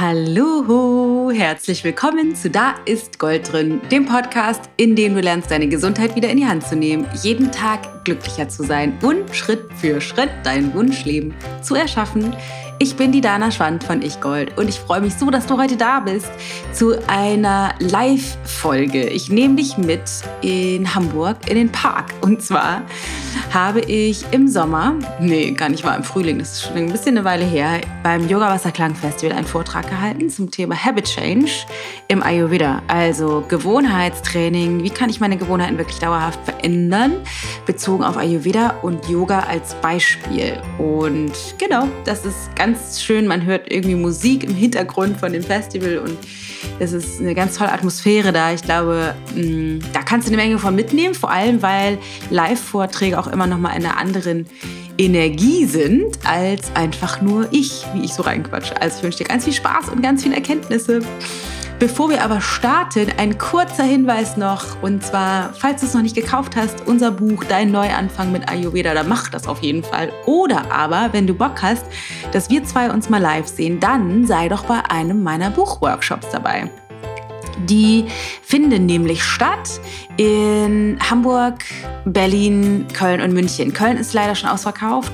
Hallo, herzlich willkommen zu Da ist Gold drin, dem Podcast, in dem du lernst, deine Gesundheit wieder in die Hand zu nehmen, jeden Tag glücklicher zu sein und Schritt für Schritt dein Wunschleben zu erschaffen. Ich bin die Dana Schwand von Ich Gold und ich freue mich so, dass du heute da bist zu einer Live-Folge. Ich nehme dich mit in Hamburg in den Park. Und zwar habe ich im Sommer, nee, gar nicht, war im Frühling, das ist schon ein bisschen eine Weile her, beim Yoga Wasserklang Festival einen Vortrag gehalten zum Thema Habit Change im Ayurveda. Also Gewohnheitstraining, wie kann ich meine Gewohnheiten wirklich dauerhaft verändern, bezogen auf Ayurveda und Yoga als Beispiel. Und genau, das ist ganz ganz schön. Man hört irgendwie Musik im Hintergrund von dem Festival und es ist eine ganz tolle Atmosphäre da. Ich glaube, mm, da kannst du eine Menge von mitnehmen, vor allem weil Live-Vorträge auch immer noch mal in einer anderen Energie sind als einfach nur ich, wie ich so reinquatsche. Also ich wünsche dir ganz viel Spaß und ganz viele Erkenntnisse. Bevor wir aber starten, ein kurzer Hinweis noch. Und zwar, falls du es noch nicht gekauft hast, unser Buch Dein Neuanfang mit Ayurveda, da mach das auf jeden Fall. Oder aber, wenn du Bock hast, dass wir zwei uns mal live sehen, dann sei doch bei einem meiner Buchworkshops dabei. Die finden nämlich statt in Hamburg, Berlin, Köln und München. Köln ist leider schon ausverkauft,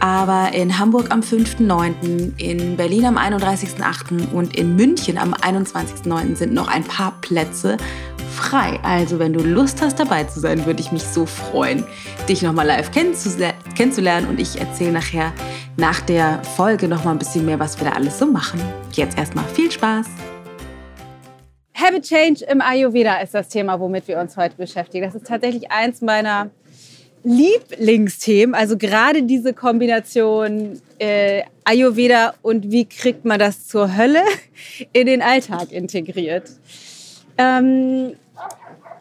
aber in Hamburg am 5.9., in Berlin am 31.8. und in München am 21.9. sind noch ein paar Plätze frei. Also wenn du Lust hast dabei zu sein, würde ich mich so freuen, dich nochmal live kennenzulernen und ich erzähle nachher nach der Folge nochmal ein bisschen mehr, was wir da alles so machen. Jetzt erstmal viel Spaß! Habit Change im Ayurveda ist das Thema, womit wir uns heute beschäftigen. Das ist tatsächlich eins meiner Lieblingsthemen. Also gerade diese Kombination äh, Ayurveda und wie kriegt man das zur Hölle in den Alltag integriert. Ähm,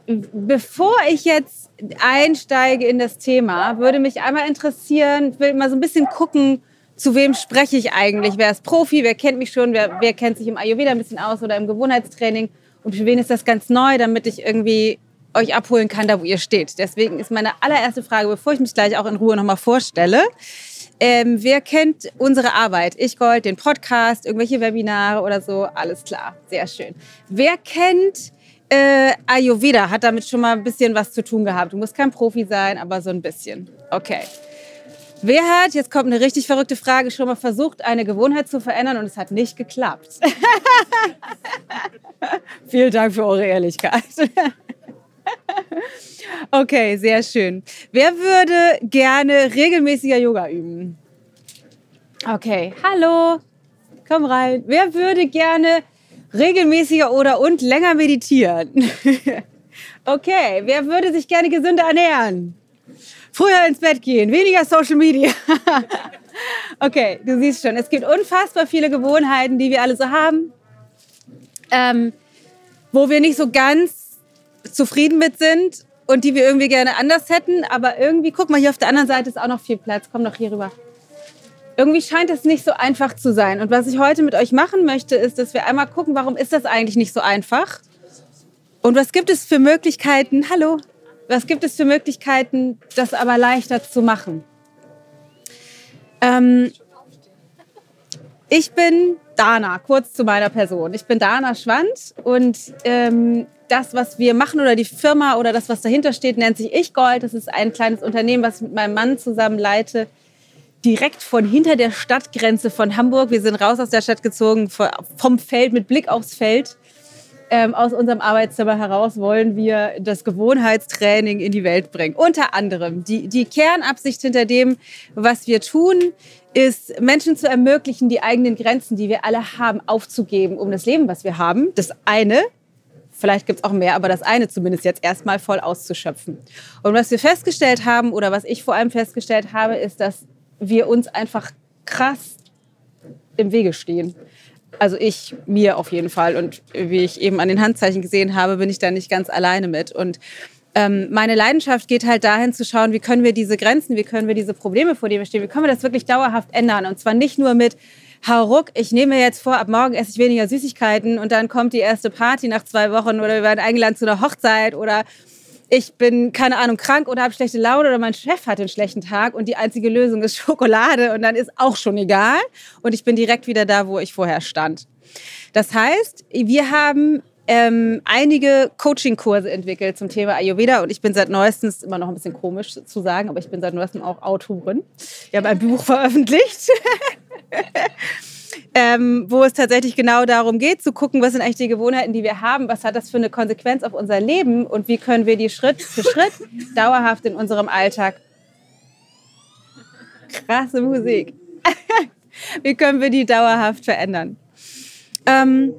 bevor ich jetzt einsteige in das Thema, würde mich einmal interessieren, will mal so ein bisschen gucken, zu wem spreche ich eigentlich? Wer ist Profi? Wer kennt mich schon? Wer, wer kennt sich im Ayurveda ein bisschen aus oder im Gewohnheitstraining? Und für wen ist das ganz neu, damit ich irgendwie euch abholen kann, da wo ihr steht. Deswegen ist meine allererste Frage, bevor ich mich gleich auch in Ruhe nochmal vorstelle, ähm, wer kennt unsere Arbeit? Ich Gold, den Podcast, irgendwelche Webinare oder so? Alles klar, sehr schön. Wer kennt äh, Ayurveda? Hat damit schon mal ein bisschen was zu tun gehabt? Du musst kein Profi sein, aber so ein bisschen. Okay. Wer hat, jetzt kommt eine richtig verrückte Frage, schon mal versucht, eine Gewohnheit zu verändern und es hat nicht geklappt? Vielen Dank für eure Ehrlichkeit. okay, sehr schön. Wer würde gerne regelmäßiger Yoga üben? Okay, hallo, komm rein. Wer würde gerne regelmäßiger oder und länger meditieren? okay, wer würde sich gerne gesünder ernähren? Früher ins Bett gehen, weniger Social Media. okay, du siehst schon, es gibt unfassbar viele Gewohnheiten, die wir alle so haben ähm, wo wir nicht so ganz zufrieden mit sind und die wir irgendwie gerne anders hätten. Aber irgendwie, guck mal, hier auf der anderen Seite ist auch noch viel Platz. Komm doch hier rüber. Irgendwie scheint es nicht so einfach zu sein. Und was ich heute mit euch machen möchte, ist, dass wir einmal gucken, warum ist das eigentlich nicht so einfach? Und was gibt es für Möglichkeiten? Hallo. Was gibt es für Möglichkeiten, das aber leichter zu machen? Ähm, ich bin Dana, kurz zu meiner Person. Ich bin Dana Schwand und ähm, das, was wir machen oder die Firma oder das, was dahinter steht, nennt sich Ich Gold. Das ist ein kleines Unternehmen, was ich mit meinem Mann zusammen leite, direkt von hinter der Stadtgrenze von Hamburg. Wir sind raus aus der Stadt gezogen, vom Feld mit Blick aufs Feld. Ähm, aus unserem Arbeitszimmer heraus wollen wir das Gewohnheitstraining in die Welt bringen. Unter anderem die, die Kernabsicht hinter dem, was wir tun, ist, Menschen zu ermöglichen, die eigenen Grenzen, die wir alle haben, aufzugeben, um das Leben, was wir haben, das eine, vielleicht gibt es auch mehr, aber das eine zumindest jetzt erstmal voll auszuschöpfen. Und was wir festgestellt haben, oder was ich vor allem festgestellt habe, ist, dass wir uns einfach krass im Wege stehen. Also ich, mir auf jeden Fall. Und wie ich eben an den Handzeichen gesehen habe, bin ich da nicht ganz alleine mit. Und ähm, meine Leidenschaft geht halt dahin zu schauen, wie können wir diese Grenzen, wie können wir diese Probleme, vor denen wir stehen, wie können wir das wirklich dauerhaft ändern. Und zwar nicht nur mit, hauruck, ich nehme mir jetzt vor, ab morgen esse ich weniger Süßigkeiten und dann kommt die erste Party nach zwei Wochen oder wir werden eingeladen zu einer Hochzeit oder ich bin, keine Ahnung, krank oder habe schlechte Laune oder mein Chef hat einen schlechten Tag und die einzige Lösung ist Schokolade und dann ist auch schon egal und ich bin direkt wieder da, wo ich vorher stand. Das heißt, wir haben ähm, einige Coaching-Kurse entwickelt zum Thema Ayurveda und ich bin seit neuestem, immer noch ein bisschen komisch zu sagen, aber ich bin seit neuestem auch Autorin. Wir haben ein Buch veröffentlicht. ähm, wo es tatsächlich genau darum geht, zu gucken, was sind eigentlich die Gewohnheiten, die wir haben, was hat das für eine Konsequenz auf unser Leben und wie können wir die Schritt für Schritt dauerhaft in unserem Alltag. Krasse Musik. wie können wir die dauerhaft verändern? Ähm,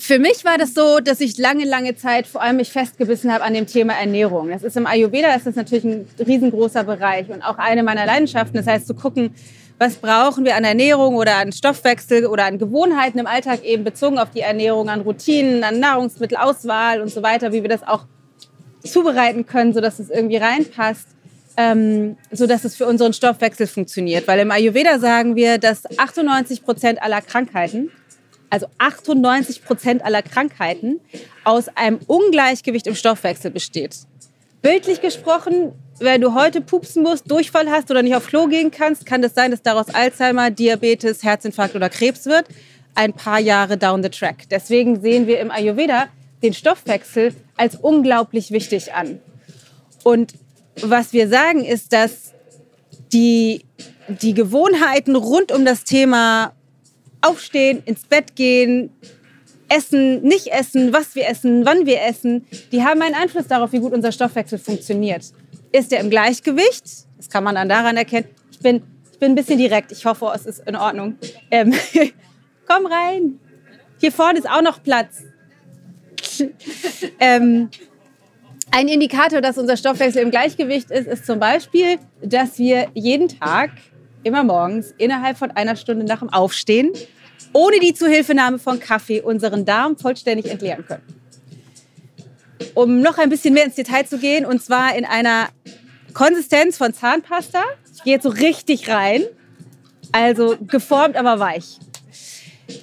für mich war das so, dass ich lange, lange Zeit vor allem mich festgebissen habe an dem Thema Ernährung. Das ist im Ayurveda ist das natürlich ein riesengroßer Bereich und auch eine meiner Leidenschaften. Das heißt, zu gucken, was brauchen wir an Ernährung oder an Stoffwechsel oder an Gewohnheiten im Alltag eben bezogen auf die Ernährung, an Routinen, an Nahrungsmittelauswahl und so weiter, wie wir das auch zubereiten können, sodass es irgendwie reinpasst, ähm, sodass es für unseren Stoffwechsel funktioniert. Weil im Ayurveda sagen wir, dass 98 Prozent aller Krankheiten, also 98 Prozent aller Krankheiten aus einem Ungleichgewicht im Stoffwechsel besteht. Bildlich gesprochen wenn du heute pupsen musst, Durchfall hast oder nicht auf Klo gehen kannst, kann das sein, dass daraus Alzheimer, Diabetes, Herzinfarkt oder Krebs wird. Ein paar Jahre down the track. Deswegen sehen wir im Ayurveda den Stoffwechsel als unglaublich wichtig an. Und was wir sagen ist, dass die, die Gewohnheiten rund um das Thema Aufstehen, ins Bett gehen, Essen, nicht essen, was wir essen, wann wir essen, die haben einen Einfluss darauf, wie gut unser Stoffwechsel funktioniert ist er im Gleichgewicht. Das kann man dann daran erkennen. Ich bin, ich bin ein bisschen direkt. Ich hoffe, es ist in Ordnung. Ähm, komm rein. Hier vorne ist auch noch Platz. ähm, ein Indikator, dass unser Stoffwechsel im Gleichgewicht ist, ist zum Beispiel, dass wir jeden Tag, immer morgens, innerhalb von einer Stunde nach dem Aufstehen, ohne die Zuhilfenahme von Kaffee, unseren Darm vollständig entleeren können um noch ein bisschen mehr ins Detail zu gehen, und zwar in einer Konsistenz von Zahnpasta. Ich gehe jetzt so richtig rein. Also geformt, aber weich.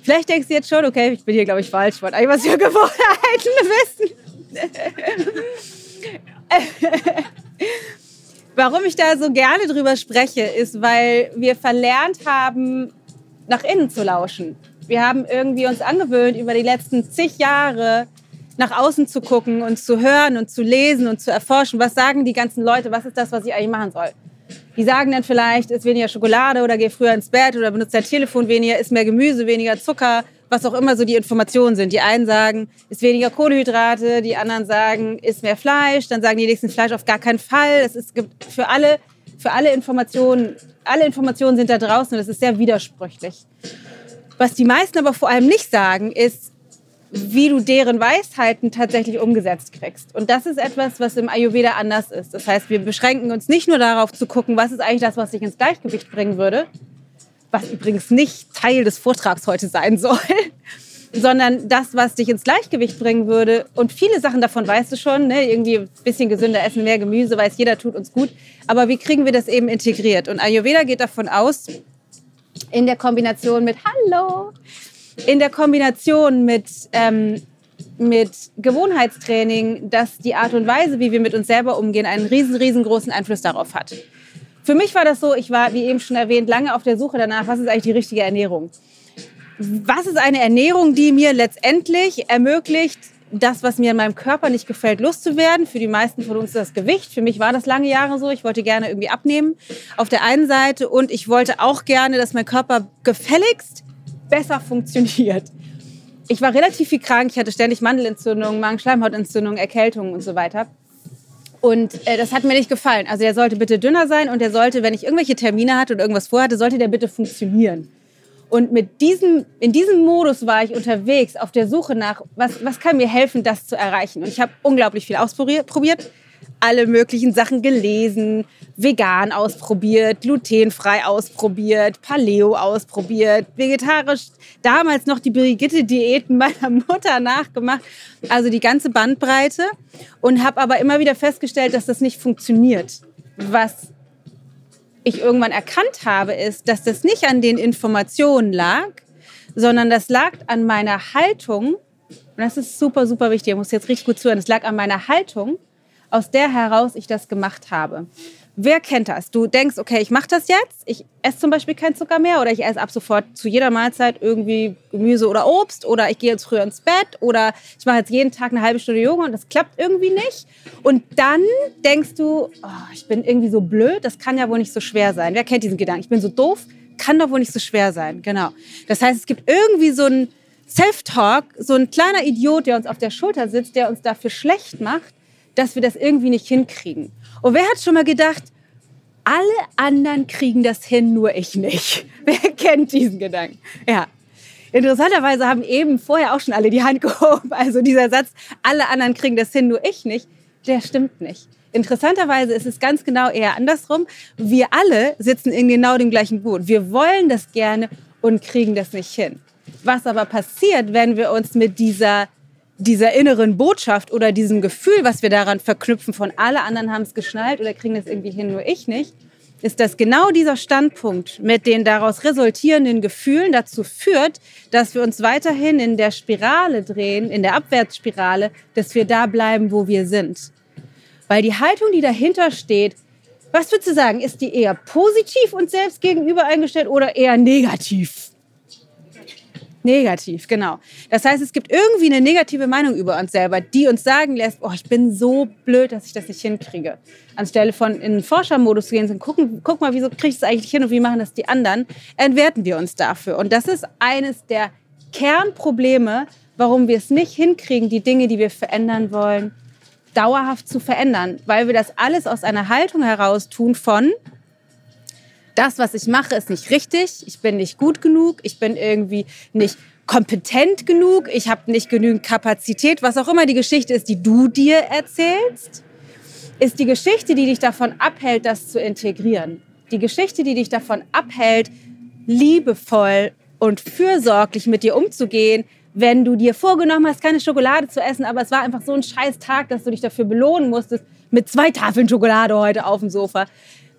Vielleicht denkst du jetzt schon, okay, ich bin hier, glaube ich, falsch. Wollte eigentlich was für Gewohnheiten wissen. Warum ich da so gerne drüber spreche, ist, weil wir verlernt haben, nach innen zu lauschen. Wir haben irgendwie uns angewöhnt, über die letzten zig Jahre nach außen zu gucken und zu hören und zu lesen und zu erforschen, was sagen die ganzen Leute, was ist das, was ich eigentlich machen soll. Die sagen dann vielleicht, isst weniger Schokolade oder geh früher ins Bett oder benutzt dein Telefon weniger, isst mehr Gemüse, weniger Zucker, was auch immer so die Informationen sind. Die einen sagen, isst weniger Kohlenhydrate, die anderen sagen, isst mehr Fleisch, dann sagen die nächsten Fleisch auf gar keinen Fall. Es ist, gibt für alle, für alle Informationen, alle Informationen sind da draußen und das ist sehr widersprüchlich. Was die meisten aber vor allem nicht sagen, ist, wie du deren Weisheiten tatsächlich umgesetzt kriegst. Und das ist etwas, was im Ayurveda anders ist. Das heißt, wir beschränken uns nicht nur darauf zu gucken, was ist eigentlich das, was dich ins Gleichgewicht bringen würde, was übrigens nicht Teil des Vortrags heute sein soll, sondern das, was dich ins Gleichgewicht bringen würde. Und viele Sachen davon weißt du schon, ne? irgendwie ein bisschen gesünder essen, mehr Gemüse, weiß jeder tut uns gut. Aber wie kriegen wir das eben integriert? Und Ayurveda geht davon aus, in der Kombination mit Hallo, in der Kombination mit, ähm, mit Gewohnheitstraining, dass die Art und Weise, wie wir mit uns selber umgehen, einen riesen, riesengroßen Einfluss darauf hat. Für mich war das so, ich war, wie eben schon erwähnt, lange auf der Suche danach, was ist eigentlich die richtige Ernährung? Was ist eine Ernährung, die mir letztendlich ermöglicht, das, was mir in meinem Körper nicht gefällt, loszuwerden. Für die meisten von uns ist das Gewicht. Für mich war das lange Jahre so. Ich wollte gerne irgendwie abnehmen auf der einen Seite und ich wollte auch gerne, dass mein Körper gefälligst besser funktioniert. Ich war relativ viel krank, ich hatte ständig Mandelentzündungen, Magenschleimhautentzündungen, Erkältungen und so weiter. Und äh, das hat mir nicht gefallen. Also der sollte bitte dünner sein und der sollte, wenn ich irgendwelche Termine hatte oder irgendwas vorhatte, sollte der bitte funktionieren. Und mit diesem, in diesem Modus war ich unterwegs auf der Suche nach, was, was kann mir helfen, das zu erreichen. Und ich habe unglaublich viel ausprobiert alle möglichen Sachen gelesen, vegan ausprobiert, glutenfrei ausprobiert, Paleo ausprobiert, vegetarisch, damals noch die Brigitte-Diäten meiner Mutter nachgemacht, also die ganze Bandbreite und habe aber immer wieder festgestellt, dass das nicht funktioniert. Was ich irgendwann erkannt habe, ist, dass das nicht an den Informationen lag, sondern das lag an meiner Haltung. Und das ist super, super wichtig. Ich muss jetzt richtig gut zuhören. Es lag an meiner Haltung aus der heraus ich das gemacht habe. Wer kennt das? Du denkst, okay, ich mache das jetzt. Ich esse zum Beispiel keinen Zucker mehr oder ich esse ab sofort zu jeder Mahlzeit irgendwie Gemüse oder Obst oder ich gehe jetzt früher ins Bett oder ich mache jetzt jeden Tag eine halbe Stunde Yoga und das klappt irgendwie nicht. Und dann denkst du, oh, ich bin irgendwie so blöd, das kann ja wohl nicht so schwer sein. Wer kennt diesen Gedanken? Ich bin so doof, kann doch wohl nicht so schwer sein. Genau. Das heißt, es gibt irgendwie so ein Self-Talk, so ein kleiner Idiot, der uns auf der Schulter sitzt, der uns dafür schlecht macht, dass wir das irgendwie nicht hinkriegen. Und wer hat schon mal gedacht, alle anderen kriegen das hin, nur ich nicht? Wer kennt diesen Gedanken? Ja. Interessanterweise haben eben vorher auch schon alle die Hand gehoben. Also dieser Satz, alle anderen kriegen das hin, nur ich nicht, der stimmt nicht. Interessanterweise ist es ganz genau eher andersrum. Wir alle sitzen in genau dem gleichen Boot. Wir wollen das gerne und kriegen das nicht hin. Was aber passiert, wenn wir uns mit dieser dieser inneren Botschaft oder diesem Gefühl, was wir daran verknüpfen, von alle anderen haben es geschnallt oder kriegen es irgendwie hin, nur ich nicht, ist, dass genau dieser Standpunkt mit den daraus resultierenden Gefühlen dazu führt, dass wir uns weiterhin in der Spirale drehen, in der Abwärtsspirale, dass wir da bleiben, wo wir sind. Weil die Haltung, die dahinter steht, was würdest du sagen, ist die eher positiv uns selbst gegenüber eingestellt oder eher negativ? Negativ, genau. Das heißt, es gibt irgendwie eine negative Meinung über uns selber, die uns sagen lässt, oh, ich bin so blöd, dass ich das nicht hinkriege. Anstelle von in den Forschermodus zu gehen und gucken, guck mal, wieso kriege ich das eigentlich hin und wie machen das die anderen, entwerten wir uns dafür. Und das ist eines der Kernprobleme, warum wir es nicht hinkriegen, die Dinge, die wir verändern wollen, dauerhaft zu verändern. Weil wir das alles aus einer Haltung heraus tun von, das, was ich mache, ist nicht richtig, ich bin nicht gut genug, ich bin irgendwie nicht kompetent genug, ich habe nicht genügend Kapazität, was auch immer die Geschichte ist, die du dir erzählst, ist die Geschichte, die dich davon abhält, das zu integrieren. Die Geschichte, die dich davon abhält, liebevoll und fürsorglich mit dir umzugehen, wenn du dir vorgenommen hast, keine Schokolade zu essen, aber es war einfach so ein scheiß Tag, dass du dich dafür belohnen musstest mit zwei Tafeln Schokolade heute auf dem Sofa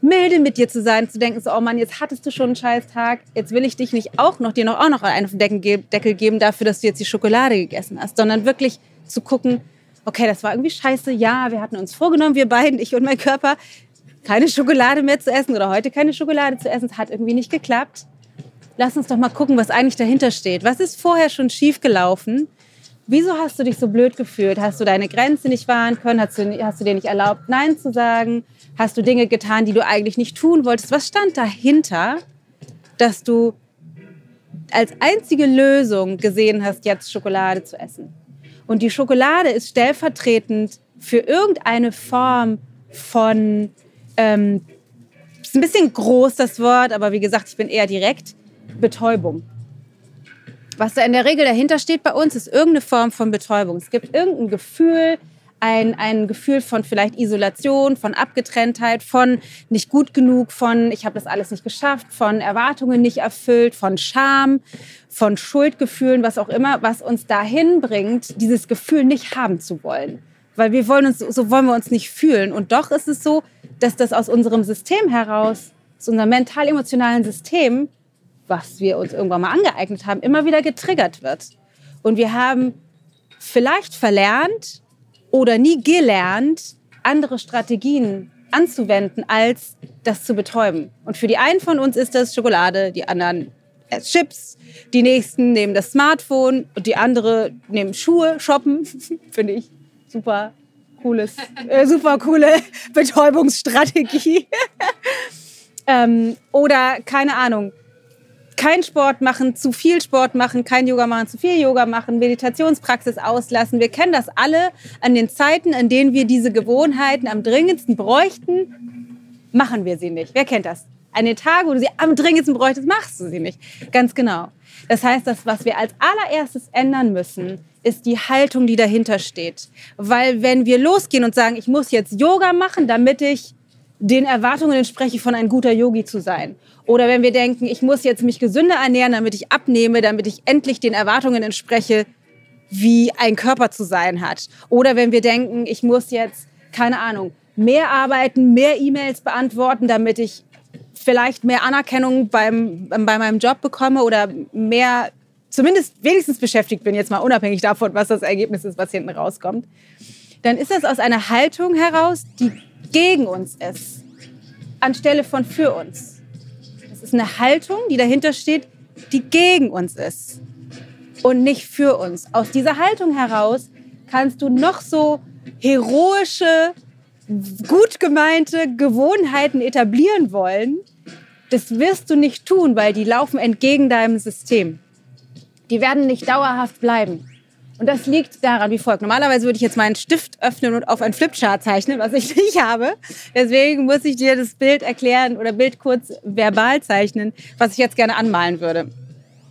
milde mit dir zu sein, zu denken, so, oh Mann, jetzt hattest du schon einen scheiß Tag, jetzt will ich dich nicht auch noch, dir noch auch noch einen Deckel geben dafür, dass du jetzt die Schokolade gegessen hast, sondern wirklich zu gucken, okay, das war irgendwie scheiße, ja, wir hatten uns vorgenommen, wir beiden, ich und mein Körper, keine Schokolade mehr zu essen oder heute keine Schokolade zu essen, es hat irgendwie nicht geklappt. Lass uns doch mal gucken, was eigentlich dahinter steht. Was ist vorher schon schief gelaufen? Wieso hast du dich so blöd gefühlt? Hast du deine Grenze nicht wahren können? Hast du, hast du dir nicht erlaubt, Nein zu sagen? Hast du Dinge getan, die du eigentlich nicht tun wolltest? Was stand dahinter, dass du als einzige Lösung gesehen hast, jetzt Schokolade zu essen? Und die Schokolade ist stellvertretend für irgendeine Form von, ähm, ist ein bisschen groß das Wort, aber wie gesagt, ich bin eher direkt, Betäubung. Was da in der Regel dahinter steht bei uns, ist irgendeine Form von Betäubung. Es gibt irgendein Gefühl, ein, ein Gefühl von vielleicht Isolation, von Abgetrenntheit, von nicht gut genug, von ich habe das alles nicht geschafft, von Erwartungen nicht erfüllt, von Scham, von Schuldgefühlen, was auch immer, was uns dahin bringt, dieses Gefühl nicht haben zu wollen. Weil wir wollen uns, so wollen wir uns nicht fühlen. Und doch ist es so, dass das aus unserem System heraus, aus unserem mental-emotionalen System, was wir uns irgendwann mal angeeignet haben, immer wieder getriggert wird. Und wir haben vielleicht verlernt, oder nie gelernt, andere Strategien anzuwenden, als das zu betäuben. Und für die einen von uns ist das Schokolade, die anderen Chips, die nächsten nehmen das Smartphone und die andere nehmen Schuhe, shoppen. Finde ich super cooles, äh, super coole Betäubungsstrategie. ähm, oder keine Ahnung, kein Sport machen, zu viel Sport machen, kein Yoga machen, zu viel Yoga machen, Meditationspraxis auslassen. Wir kennen das alle an den Zeiten, an denen wir diese Gewohnheiten am dringendsten bräuchten, machen wir sie nicht. Wer kennt das? An den Tagen, wo du sie am dringendsten bräuchtest, machst du sie nicht. Ganz genau. Das heißt, das, was wir als allererstes ändern müssen, ist die Haltung, die dahinter steht. Weil wenn wir losgehen und sagen, ich muss jetzt Yoga machen, damit ich den Erwartungen entspreche, von ein guter Yogi zu sein. Oder wenn wir denken, ich muss jetzt mich gesünder ernähren, damit ich abnehme, damit ich endlich den Erwartungen entspreche, wie ein Körper zu sein hat. Oder wenn wir denken, ich muss jetzt, keine Ahnung, mehr arbeiten, mehr E-Mails beantworten, damit ich vielleicht mehr Anerkennung beim, bei meinem Job bekomme oder mehr, zumindest wenigstens beschäftigt bin, jetzt mal unabhängig davon, was das Ergebnis ist, was hinten rauskommt. dann ist das aus einer Haltung heraus, die gegen uns ist, anstelle von für uns. Ist eine Haltung, die dahinter steht, die gegen uns ist und nicht für uns. Aus dieser Haltung heraus kannst du noch so heroische, gut gemeinte Gewohnheiten etablieren wollen. Das wirst du nicht tun, weil die laufen entgegen deinem System. Die werden nicht dauerhaft bleiben. Und das liegt daran wie folgt. Normalerweise würde ich jetzt meinen Stift öffnen und auf ein Flipchart zeichnen, was ich nicht habe. Deswegen muss ich dir das Bild erklären oder Bild kurz verbal zeichnen, was ich jetzt gerne anmalen würde.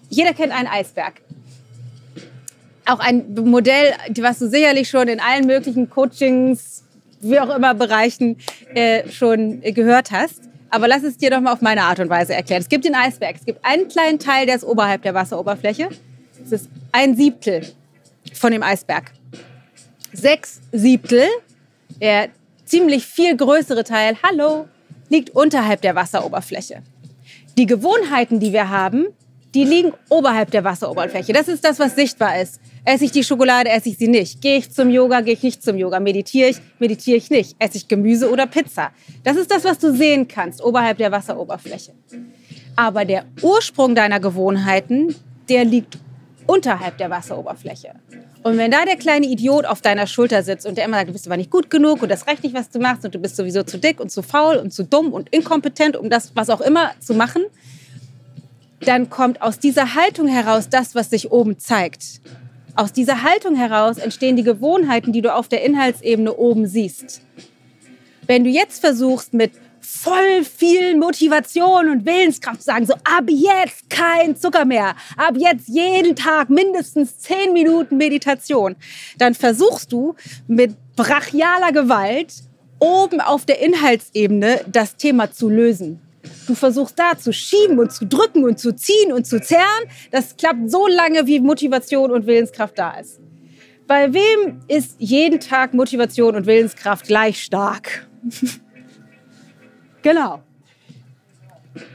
Jeder kennt einen Eisberg. Auch ein Modell, was du sicherlich schon in allen möglichen Coachings, wie auch immer Bereichen äh, schon gehört hast. Aber lass es dir doch mal auf meine Art und Weise erklären. Es gibt den Eisberg. Es gibt einen kleinen Teil, der ist oberhalb der Wasseroberfläche. Es ist ein Siebtel von dem Eisberg. Sechs Siebtel, der ziemlich viel größere Teil, hallo, liegt unterhalb der Wasseroberfläche. Die Gewohnheiten, die wir haben, die liegen oberhalb der Wasseroberfläche. Das ist das, was sichtbar ist. Esse ich die Schokolade, esse ich sie nicht. Gehe ich zum Yoga, gehe ich nicht zum Yoga. Meditiere ich, meditiere ich nicht. Esse ich Gemüse oder Pizza. Das ist das, was du sehen kannst, oberhalb der Wasseroberfläche. Aber der Ursprung deiner Gewohnheiten, der liegt unterhalb der Wasseroberfläche. Und wenn da der kleine Idiot auf deiner Schulter sitzt und der immer sagt, du bist aber nicht gut genug und das reicht nicht, was du machst und du bist sowieso zu dick und zu faul und zu dumm und inkompetent, um das, was auch immer zu machen, dann kommt aus dieser Haltung heraus das, was sich oben zeigt. Aus dieser Haltung heraus entstehen die Gewohnheiten, die du auf der Inhaltsebene oben siehst. Wenn du jetzt versuchst, mit voll viel Motivation und Willenskraft sagen, so ab jetzt kein Zucker mehr, ab jetzt jeden Tag mindestens zehn Minuten Meditation, dann versuchst du mit brachialer Gewalt oben auf der Inhaltsebene das Thema zu lösen. Du versuchst da zu schieben und zu drücken und zu ziehen und zu zerren. Das klappt so lange, wie Motivation und Willenskraft da ist. Bei wem ist jeden Tag Motivation und Willenskraft gleich stark? genau.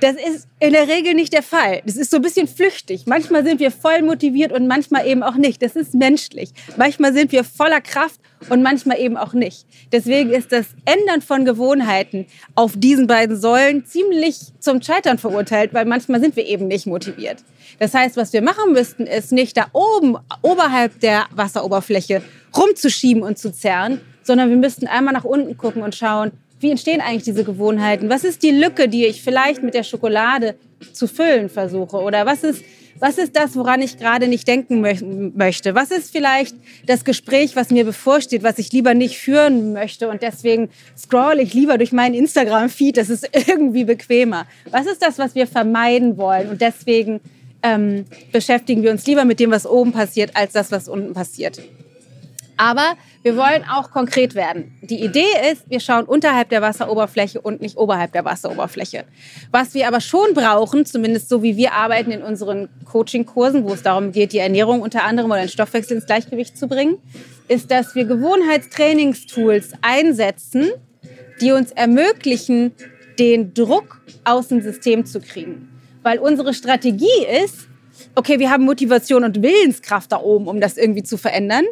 Das ist in der Regel nicht der Fall. Das ist so ein bisschen flüchtig. Manchmal sind wir voll motiviert und manchmal eben auch nicht. Das ist menschlich. Manchmal sind wir voller Kraft und manchmal eben auch nicht. Deswegen ist das Ändern von Gewohnheiten auf diesen beiden Säulen ziemlich zum Scheitern verurteilt, weil manchmal sind wir eben nicht motiviert. Das heißt, was wir machen müssten, ist nicht da oben, oberhalb der Wasseroberfläche rumzuschieben und zu zerren, sondern wir müssten einmal nach unten gucken und schauen, wie entstehen eigentlich diese Gewohnheiten? Was ist die Lücke, die ich vielleicht mit der Schokolade zu füllen versuche? Oder was ist, was ist das, woran ich gerade nicht denken mö möchte? Was ist vielleicht das Gespräch, was mir bevorsteht, was ich lieber nicht führen möchte und deswegen scroll ich lieber durch meinen Instagram-Feed, das ist irgendwie bequemer. Was ist das, was wir vermeiden wollen und deswegen ähm, beschäftigen wir uns lieber mit dem, was oben passiert, als das, was unten passiert? Aber wir wollen auch konkret werden. Die Idee ist, wir schauen unterhalb der Wasseroberfläche und nicht oberhalb der Wasseroberfläche. Was wir aber schon brauchen, zumindest so wie wir arbeiten in unseren Coaching-Kursen, wo es darum geht, die Ernährung unter anderem oder den Stoffwechsel ins Gleichgewicht zu bringen, ist, dass wir Gewohnheitstrainingstools einsetzen, die uns ermöglichen, den Druck aus dem System zu kriegen. Weil unsere Strategie ist, okay, wir haben Motivation und Willenskraft da oben, um das irgendwie zu verändern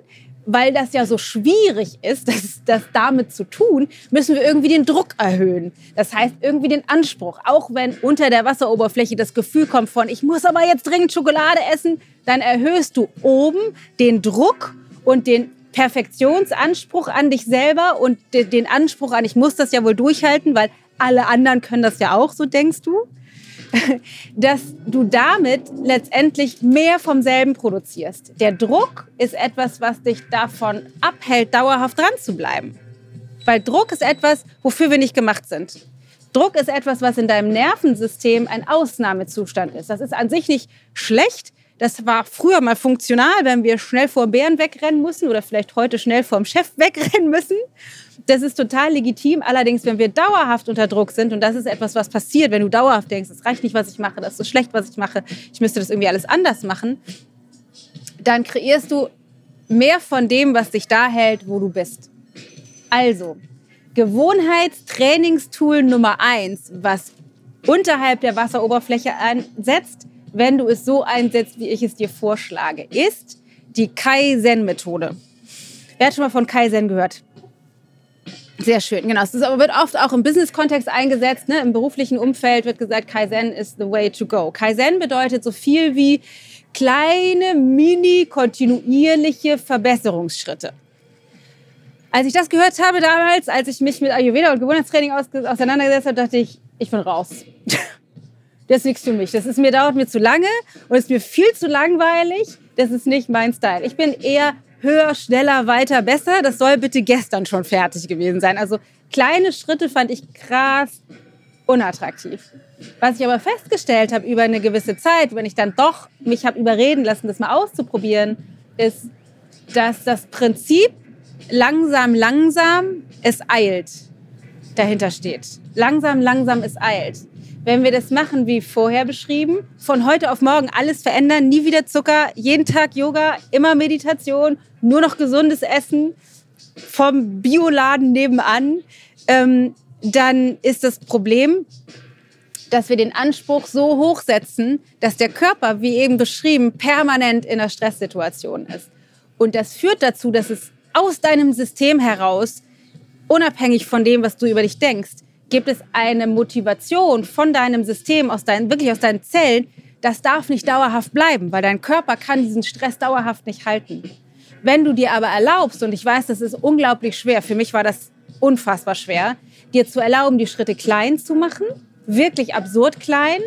weil das ja so schwierig ist, das, das damit zu tun, müssen wir irgendwie den Druck erhöhen. Das heißt, irgendwie den Anspruch. Auch wenn unter der Wasseroberfläche das Gefühl kommt von, ich muss aber jetzt dringend Schokolade essen, dann erhöhst du oben den Druck und den Perfektionsanspruch an dich selber und den Anspruch an, ich muss das ja wohl durchhalten, weil alle anderen können das ja auch, so denkst du. dass du damit letztendlich mehr vom selben produzierst. Der Druck ist etwas, was dich davon abhält, dauerhaft dran zu bleiben. Weil Druck ist etwas, wofür wir nicht gemacht sind. Druck ist etwas, was in deinem Nervensystem ein Ausnahmezustand ist. Das ist an sich nicht schlecht. Das war früher mal funktional, wenn wir schnell vor Bären wegrennen müssen oder vielleicht heute schnell vor dem Chef wegrennen müssen. Das ist total legitim. Allerdings, wenn wir dauerhaft unter Druck sind, und das ist etwas, was passiert, wenn du dauerhaft denkst, es reicht nicht, was ich mache, das ist so schlecht, was ich mache, ich müsste das irgendwie alles anders machen, dann kreierst du mehr von dem, was dich da hält, wo du bist. Also, Gewohnheitstrainingstool Nummer eins, was unterhalb der Wasseroberfläche einsetzt, wenn du es so einsetzt, wie ich es dir vorschlage, ist die Kaizen-Methode. Wer hat schon mal von Kaizen gehört? Sehr schön, genau. Es wird oft auch im Business-Kontext eingesetzt. Ne? Im beruflichen Umfeld wird gesagt, Kaizen is the way to go. Kaizen bedeutet so viel wie kleine, mini, kontinuierliche Verbesserungsschritte. Als ich das gehört habe damals, als ich mich mit Ayurveda und Gewohnheitstraining auseinandergesetzt habe, dachte ich, ich bin raus. das ist nichts für mich. Das ist mir, dauert mir zu lange und ist mir viel zu langweilig. Das ist nicht mein Style. Ich bin eher höher, schneller, weiter, besser. Das soll bitte gestern schon fertig gewesen sein. Also kleine Schritte fand ich krass unattraktiv. Was ich aber festgestellt habe über eine gewisse Zeit, wenn ich dann doch mich habe überreden lassen, das mal auszuprobieren, ist, dass das Prinzip langsam, langsam, es eilt, dahinter steht. Langsam, langsam, es eilt. Wenn wir das machen wie vorher beschrieben, von heute auf morgen alles verändern, nie wieder Zucker, jeden Tag Yoga, immer Meditation, nur noch gesundes Essen vom Bioladen nebenan, ähm, dann ist das Problem, dass wir den Anspruch so hoch setzen, dass der Körper, wie eben beschrieben, permanent in einer Stresssituation ist. Und das führt dazu, dass es aus deinem System heraus, unabhängig von dem, was du über dich denkst, gibt es eine Motivation von deinem System, aus deinen, wirklich aus deinen Zellen, das darf nicht dauerhaft bleiben, weil dein Körper kann diesen Stress dauerhaft nicht halten. Wenn du dir aber erlaubst, und ich weiß, das ist unglaublich schwer, für mich war das unfassbar schwer, dir zu erlauben, die Schritte klein zu machen, wirklich absurd klein,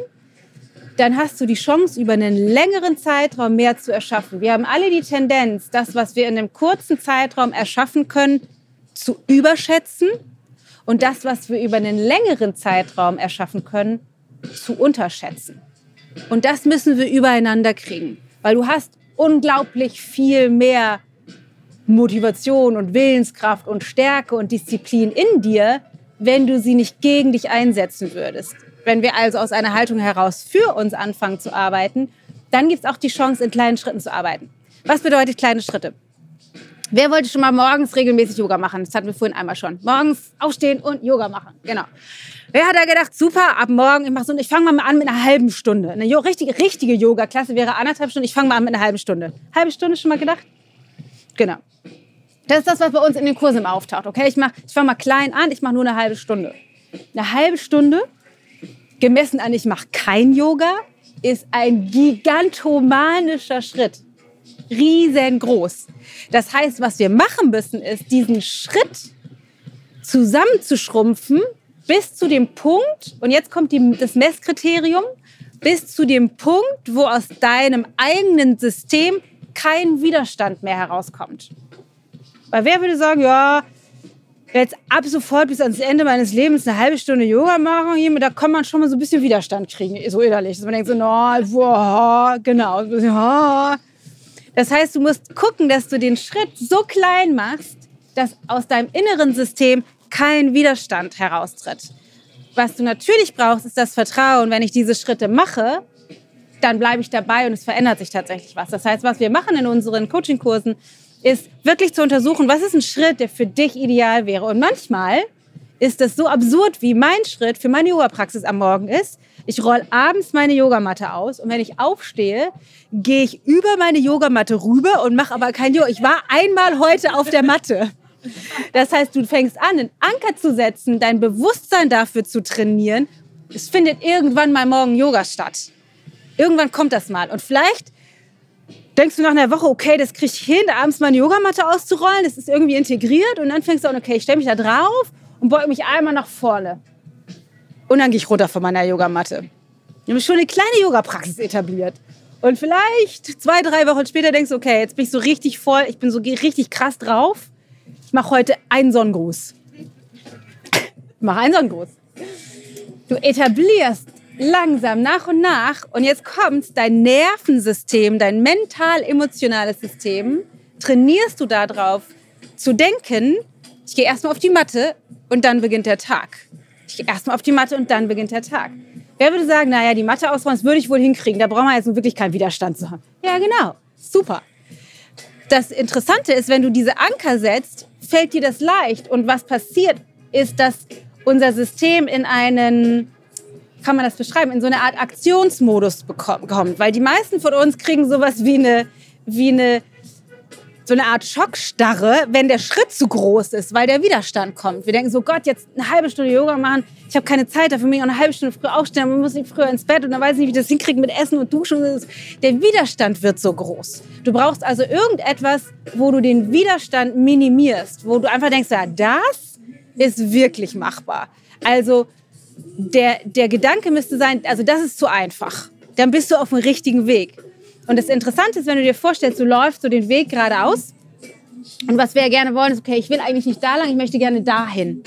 dann hast du die Chance, über einen längeren Zeitraum mehr zu erschaffen. Wir haben alle die Tendenz, das, was wir in einem kurzen Zeitraum erschaffen können, zu überschätzen und das, was wir über einen längeren Zeitraum erschaffen können, zu unterschätzen. Und das müssen wir übereinander kriegen, weil du hast unglaublich viel mehr Motivation und Willenskraft und Stärke und Disziplin in dir, wenn du sie nicht gegen dich einsetzen würdest. Wenn wir also aus einer Haltung heraus für uns anfangen zu arbeiten, dann gibt es auch die Chance, in kleinen Schritten zu arbeiten. Was bedeutet kleine Schritte? Wer wollte schon mal morgens regelmäßig Yoga machen? Das hatten wir vorhin einmal schon. Morgens aufstehen und Yoga machen. Genau. Wer hat da gedacht, super, ab morgen, ich, so, ich fange mal an mit einer halben Stunde. Eine richtige, richtige Yoga-Klasse wäre anderthalb Stunden. Ich fange mal an mit einer halben Stunde. Halbe Stunde schon mal gedacht? Genau. Das ist das, was bei uns in den Kursen immer auftaucht. Okay, ich, ich fange mal klein an, ich mache nur eine halbe Stunde. Eine halbe Stunde, gemessen an ich mache kein Yoga, ist ein gigantomanischer Schritt. Riesengroß. Das heißt, was wir machen müssen, ist diesen Schritt zusammenzuschrumpfen bis zu dem Punkt, und jetzt kommt die, das Messkriterium, bis zu dem Punkt, wo aus deinem eigenen System kein Widerstand mehr herauskommt. Weil wer würde sagen, ja, jetzt ab sofort bis ans Ende meines Lebens eine halbe Stunde Yoga machen, da kann man schon mal so ein bisschen Widerstand kriegen, so innerlich. Dass man denkt so, no, boah, genau. Das heißt, du musst gucken, dass du den Schritt so klein machst, dass aus deinem inneren System kein Widerstand heraustritt. Was du natürlich brauchst, ist das Vertrauen. Wenn ich diese Schritte mache, dann bleibe ich dabei und es verändert sich tatsächlich was. Das heißt, was wir machen in unseren Coachingkursen, ist wirklich zu untersuchen, was ist ein Schritt, der für dich ideal wäre. Und manchmal ist das so absurd, wie mein Schritt für meine Yoga-Praxis am Morgen ist. Ich roll abends meine Yogamatte aus und wenn ich aufstehe, gehe ich über meine Yogamatte rüber und mache aber kein Yoga. Ich war einmal heute auf der Matte. Das heißt, du fängst an, einen Anker zu setzen, dein Bewusstsein dafür zu trainieren. Es findet irgendwann mal morgen Yoga statt. Irgendwann kommt das mal. Und vielleicht denkst du nach einer Woche, okay, das kriege ich hin, abends meine Yogamatte auszurollen, das ist irgendwie integriert und dann fängst du an, okay, ich stelle mich da drauf und beug mich einmal nach vorne. Und dann gehe ich runter von meiner Yogamatte. Ich habe schon eine kleine Yoga-Praxis etabliert. Und vielleicht zwei, drei Wochen später denkst du, okay, jetzt bin ich so richtig voll, ich bin so richtig krass drauf. Ich mache heute einen Sonnengruß. Ich mache einen Sonnengruß. Du etablierst langsam nach und nach und jetzt kommt dein Nervensystem, dein mental-emotionales System, trainierst du darauf zu denken, ich gehe erstmal auf die Matte und dann beginnt der Tag. Ich gehe erstmal auf die Matte und dann beginnt der Tag. Wer würde sagen, naja, die Matte ausräumen, das würde ich wohl hinkriegen, da brauchen wir jetzt wirklich keinen Widerstand zu haben. Ja, genau, super. Das Interessante ist, wenn du diese Anker setzt, fällt dir das leicht. Und was passiert, ist, dass unser System in einen kann man das beschreiben, in so eine Art Aktionsmodus kommt. Weil die meisten von uns kriegen sowas wie eine, wie eine so eine Art Schockstarre, wenn der Schritt zu groß ist, weil der Widerstand kommt. Wir denken so, Gott, jetzt eine halbe Stunde Yoga machen, ich habe keine Zeit dafür, mich eine halbe Stunde früh aufstehen, man muss nicht früher ins Bett und dann weiß ich nicht, wie ich das hinkriege mit Essen und Duschen. Der Widerstand wird so groß. Du brauchst also irgendetwas, wo du den Widerstand minimierst, wo du einfach denkst, ja, das ist wirklich machbar. Also der, der Gedanke müsste sein, also das ist zu einfach. Dann bist du auf dem richtigen Weg. Und das Interessante ist, wenn du dir vorstellst, du läufst so den Weg geradeaus und was wir ja gerne wollen, ist, okay, ich will eigentlich nicht da lang, ich möchte gerne dahin.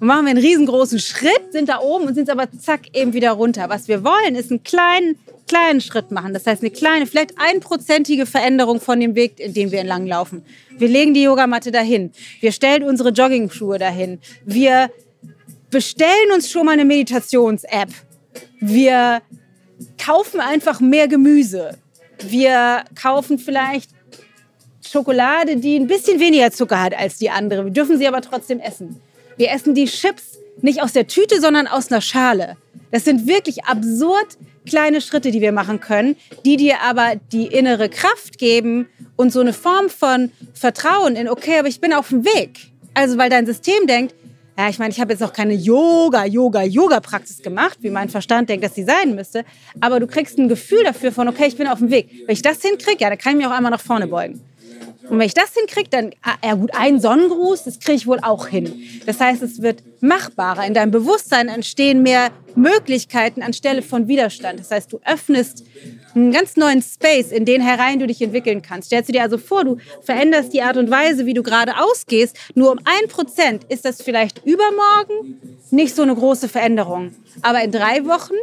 Und machen wir einen riesengroßen Schritt, sind da oben und sind aber zack eben wieder runter. Was wir wollen, ist einen kleinen, kleinen Schritt machen. Das heißt, eine kleine, vielleicht einprozentige Veränderung von dem Weg, in dem wir entlang laufen. Wir legen die Yogamatte dahin. Wir stellen unsere Jogging-Schuhe dahin. Wir bestellen uns schon mal eine Meditations-App. Wir kaufen einfach mehr Gemüse. Wir kaufen vielleicht Schokolade, die ein bisschen weniger Zucker hat als die andere. Wir dürfen sie aber trotzdem essen. Wir essen die Chips nicht aus der Tüte, sondern aus einer Schale. Das sind wirklich absurd kleine Schritte, die wir machen können, die dir aber die innere Kraft geben und so eine Form von Vertrauen in, okay, aber ich bin auf dem Weg. Also weil dein System denkt, ja, ich meine, ich habe jetzt auch keine Yoga, Yoga, Yoga-Praxis gemacht, wie mein Verstand denkt, dass sie sein müsste. Aber du kriegst ein Gefühl dafür von, okay, ich bin auf dem Weg. Wenn ich das hinkriege, ja, dann kann ich mich auch einmal nach vorne beugen. Und wenn ich das hinkriege, dann, ah, ja gut, ein Sonnengruß, das kriege ich wohl auch hin. Das heißt, es wird machbarer. In deinem Bewusstsein entstehen mehr Möglichkeiten anstelle von Widerstand. Das heißt, du öffnest einen ganz neuen Space, in den herein du dich entwickeln kannst. Stellst du dir also vor, du veränderst die Art und Weise, wie du gerade ausgehst, nur um ein Prozent ist das vielleicht übermorgen nicht so eine große Veränderung. Aber in drei Wochen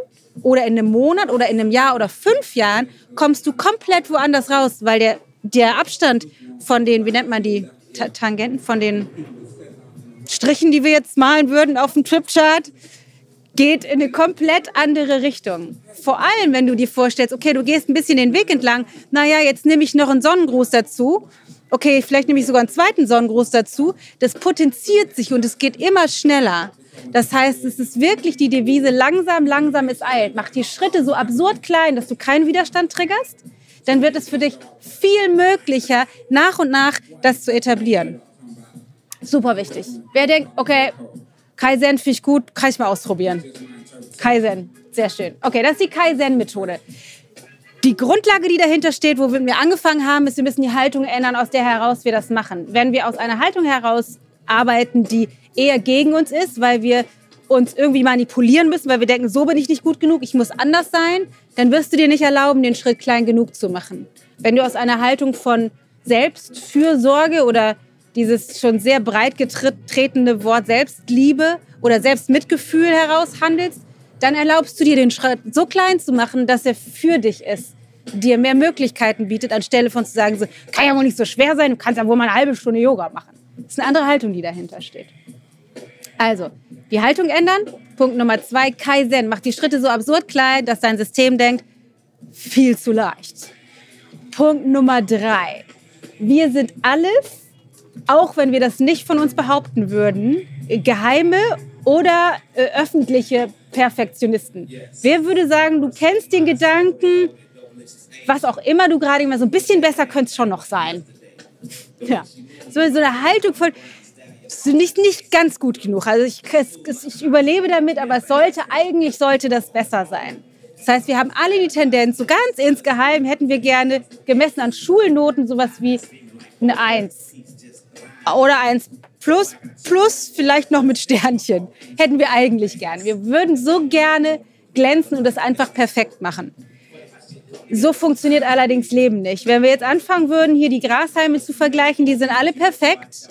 oder in einem Monat oder in einem Jahr oder fünf Jahren kommst du komplett woanders raus, weil der, der Abstand von den, wie nennt man die, Tangenten, von den Strichen, die wir jetzt malen würden auf dem Tripchart, geht in eine komplett andere Richtung. Vor allem, wenn du dir vorstellst, okay, du gehst ein bisschen den Weg entlang, naja, jetzt nehme ich noch einen Sonnengruß dazu. Okay, vielleicht nehme ich sogar einen zweiten Sonnengruß dazu. Das potenziert sich und es geht immer schneller. Das heißt, es ist wirklich die Devise, langsam, langsam ist eilt. Mach die Schritte so absurd klein, dass du keinen Widerstand triggerst. Dann wird es für dich viel möglicher, nach und nach das zu etablieren. Super wichtig. Wer denkt, okay, Kaizen finde ich gut, kann ich mal ausprobieren. Kaizen, sehr schön. Okay, das ist die Kaizen-Methode. Die Grundlage, die dahinter steht, wo wir angefangen haben, ist, wir müssen die Haltung ändern, aus der heraus wir das machen. Wenn wir aus einer Haltung heraus arbeiten, die eher gegen uns ist, weil wir uns irgendwie manipulieren müssen, weil wir denken, so bin ich nicht gut genug, ich muss anders sein, dann wirst du dir nicht erlauben, den Schritt klein genug zu machen. Wenn du aus einer Haltung von Selbstfürsorge oder dieses schon sehr breit getretene Wort Selbstliebe oder Selbstmitgefühl heraus handelst, dann erlaubst du dir den Schritt so klein zu machen, dass er für dich ist, dir mehr Möglichkeiten bietet, anstelle von zu sagen, so, kann ja wohl nicht so schwer sein, du kannst ja wohl mal eine halbe Stunde Yoga machen. Das ist eine andere Haltung, die dahinter steht. Also, die Haltung ändern. Punkt Nummer zwei, Kaizen. Mach die Schritte so absurd klein, dass dein System denkt, viel zu leicht. Punkt Nummer drei. Wir sind alles auch wenn wir das nicht von uns behaupten würden, geheime oder äh, öffentliche Perfektionisten. Wer würde sagen, du kennst den Gedanken, was auch immer du gerade immer so ein bisschen besser könnte es schon noch sein. Ja, so, so eine Haltung von nicht, nicht ganz gut genug. Also ich, ich überlebe damit, aber es sollte, eigentlich sollte das besser sein. Das heißt, wir haben alle die Tendenz, so ganz insgeheim hätten wir gerne gemessen an Schulnoten sowas wie eine Eins oder eins plus, plus vielleicht noch mit Sternchen. Hätten wir eigentlich gerne. Wir würden so gerne glänzen und das einfach perfekt machen. So funktioniert allerdings Leben nicht. Wenn wir jetzt anfangen würden, hier die Grashalme zu vergleichen, die sind alle perfekt,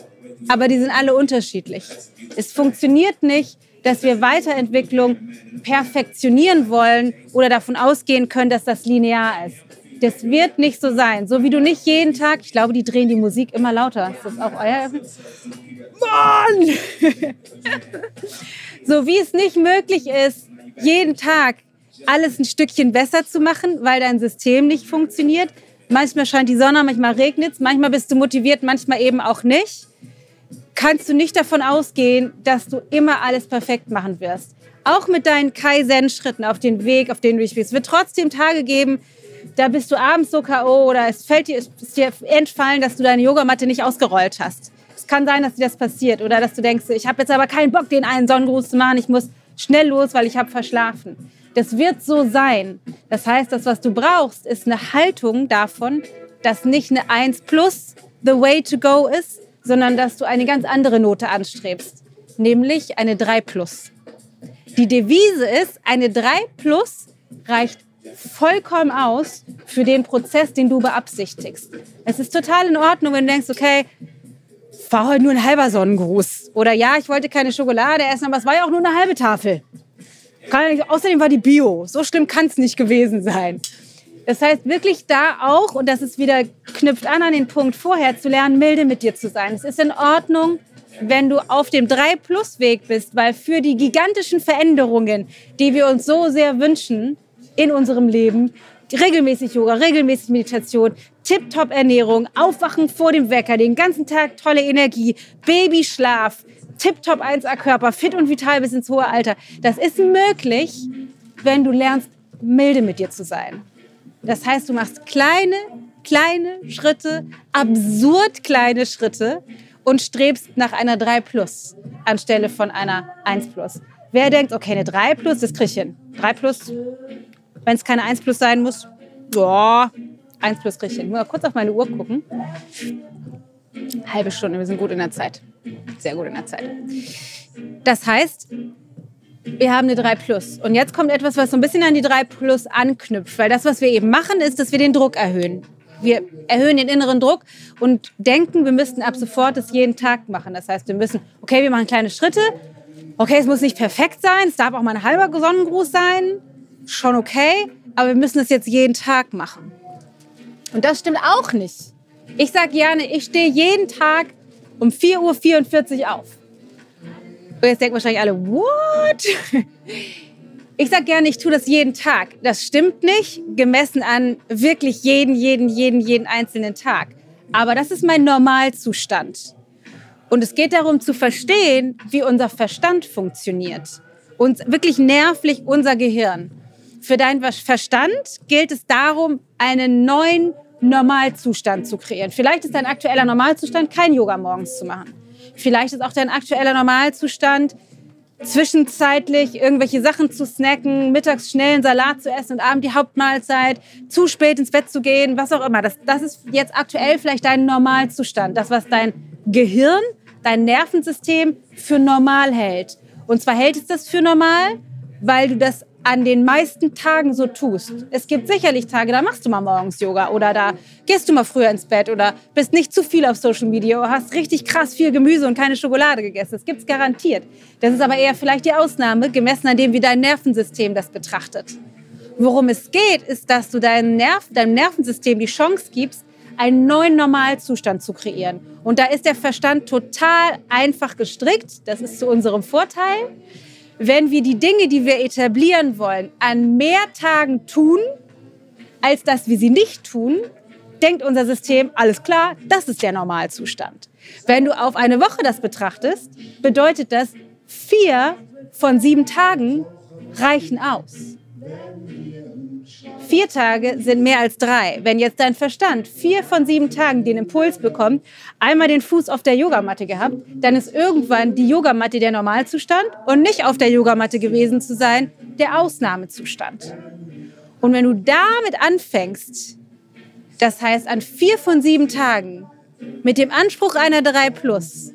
aber die sind alle unterschiedlich. Es funktioniert nicht, dass wir Weiterentwicklung perfektionieren wollen oder davon ausgehen können, dass das linear ist. Das wird nicht so sein. So wie du nicht jeden Tag, ich glaube, die drehen die Musik immer lauter. Ist das auch euer Mann! so wie es nicht möglich ist, jeden Tag alles ein Stückchen besser zu machen, weil dein System nicht funktioniert. Manchmal scheint die Sonne, manchmal regnet es, manchmal bist du motiviert, manchmal eben auch nicht. Kannst du nicht davon ausgehen, dass du immer alles perfekt machen wirst. Auch mit deinen Kaizen-Schritten auf den Weg, auf den du dich willst. Es wird trotzdem Tage geben, da bist du abends so K.O. oder es fällt dir, ist dir entfallen, dass du deine Yogamatte nicht ausgerollt hast. Es kann sein, dass dir das passiert oder dass du denkst, ich habe jetzt aber keinen Bock, den einen Sonnengruß zu machen, ich muss schnell los, weil ich habe verschlafen. Das wird so sein. Das heißt, das, was du brauchst, ist eine Haltung davon, dass nicht eine 1 plus the way to go ist, sondern dass du eine ganz andere Note anstrebst, nämlich eine 3 plus. Die Devise ist, eine 3 plus reicht vollkommen aus für den Prozess, den du beabsichtigst. Es ist total in Ordnung, wenn du denkst, okay, war heute nur ein halber Sonnengruß. Oder ja, ich wollte keine Schokolade essen, aber es war ja auch nur eine halbe Tafel. Außerdem war die Bio. So schlimm kann es nicht gewesen sein. Das heißt, wirklich da auch, und das ist wieder knüpft an an den Punkt vorher, zu lernen, milde mit dir zu sein. Es ist in Ordnung, wenn du auf dem 3-Plus-Weg bist, weil für die gigantischen Veränderungen, die wir uns so sehr wünschen in unserem Leben, regelmäßig Yoga, regelmäßig Meditation, Tip-Top Ernährung, Aufwachen vor dem Wecker, den ganzen Tag tolle Energie, Babyschlaf, Tip-Top 1A Körper, fit und vital bis ins hohe Alter. Das ist möglich, wenn du lernst, milde mit dir zu sein. Das heißt, du machst kleine, kleine Schritte, absurd kleine Schritte und strebst nach einer 3 Plus anstelle von einer 1 Plus. Wer denkt, okay, eine 3 Plus, das kriege ich hin. 3 Plus, wenn es keine 1 Plus sein muss, ja, 1 Plus kriege ich hin. Nur kurz auf meine Uhr gucken. Halbe Stunde, wir sind gut in der Zeit. Sehr gut in der Zeit. Das heißt, wir haben eine 3 Plus. Und jetzt kommt etwas, was so ein bisschen an die 3 Plus anknüpft. Weil das, was wir eben machen, ist, dass wir den Druck erhöhen. Wir erhöhen den inneren Druck und denken, wir müssten ab sofort das jeden Tag machen. Das heißt, wir müssen, okay, wir machen kleine Schritte. Okay, es muss nicht perfekt sein. Es darf auch mal ein halber Sonnengruß sein. Schon okay. Aber wir müssen es jetzt jeden Tag machen. Und das stimmt auch nicht. Ich sage gerne, ich stehe jeden Tag um 4.44 Uhr auf. Und jetzt denken wahrscheinlich alle, what? Ich sage gerne, ich tue das jeden Tag. Das stimmt nicht, gemessen an wirklich jeden, jeden, jeden, jeden einzelnen Tag. Aber das ist mein Normalzustand. Und es geht darum zu verstehen, wie unser Verstand funktioniert. Und wirklich nervlich unser Gehirn. Für deinen Verstand gilt es darum, einen neuen Normalzustand zu kreieren. Vielleicht ist dein aktueller Normalzustand, kein Yoga morgens zu machen. Vielleicht ist auch dein aktueller Normalzustand, zwischenzeitlich irgendwelche Sachen zu snacken, mittags schnell einen Salat zu essen und abends die Hauptmahlzeit, zu spät ins Bett zu gehen, was auch immer. Das, das ist jetzt aktuell vielleicht dein Normalzustand. Das, was dein Gehirn, dein Nervensystem für normal hält. Und zwar hält es das für normal, weil du das an den meisten Tagen so tust. Es gibt sicherlich Tage, da machst du mal morgens Yoga oder da gehst du mal früher ins Bett oder bist nicht zu viel auf Social Media oder hast richtig krass viel Gemüse und keine Schokolade gegessen. Das gibt's garantiert. Das ist aber eher vielleicht die Ausnahme, gemessen an dem, wie dein Nervensystem das betrachtet. Worum es geht, ist, dass du deinem, Nerv, deinem Nervensystem die Chance gibst, einen neuen Normalzustand zu kreieren. Und da ist der Verstand total einfach gestrickt. Das ist zu unserem Vorteil wenn wir die Dinge, die wir etablieren wollen, an mehr Tagen tun, als dass wir sie nicht tun, denkt unser System, alles klar, das ist der Normalzustand. Wenn du auf eine Woche das betrachtest, bedeutet das, vier von sieben Tagen reichen aus. Vier Tage sind mehr als drei. Wenn jetzt dein Verstand vier von sieben Tagen den Impuls bekommt, einmal den Fuß auf der Yogamatte gehabt, dann ist irgendwann die Yogamatte der Normalzustand und nicht auf der Yogamatte gewesen zu sein, der Ausnahmezustand. Und wenn du damit anfängst, das heißt an vier von sieben Tagen, mit dem Anspruch einer 3 Plus,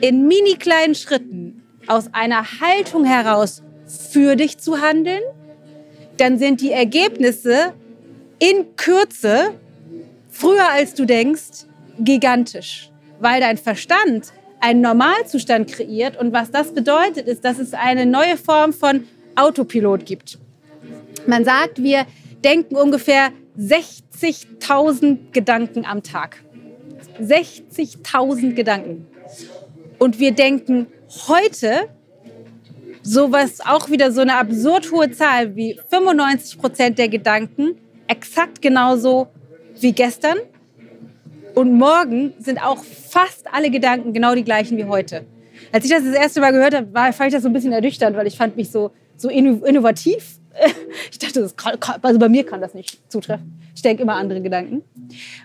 in mini kleinen Schritten, aus einer Haltung heraus für dich zu handeln, dann sind die Ergebnisse in Kürze, früher als du denkst, gigantisch, weil dein Verstand einen Normalzustand kreiert und was das bedeutet, ist, dass es eine neue Form von Autopilot gibt. Man sagt, wir denken ungefähr 60.000 Gedanken am Tag. 60.000 Gedanken. Und wir denken heute sowas auch wieder so eine absurd hohe Zahl wie 95 Prozent der Gedanken exakt genauso wie gestern. Und morgen sind auch fast alle Gedanken genau die gleichen wie heute. Als ich das das erste Mal gehört habe, war, fand ich das so ein bisschen ernüchternd, weil ich fand mich so, so innovativ Ich dachte, das kann, also bei mir kann das nicht zutreffen. Ich denke immer andere Gedanken.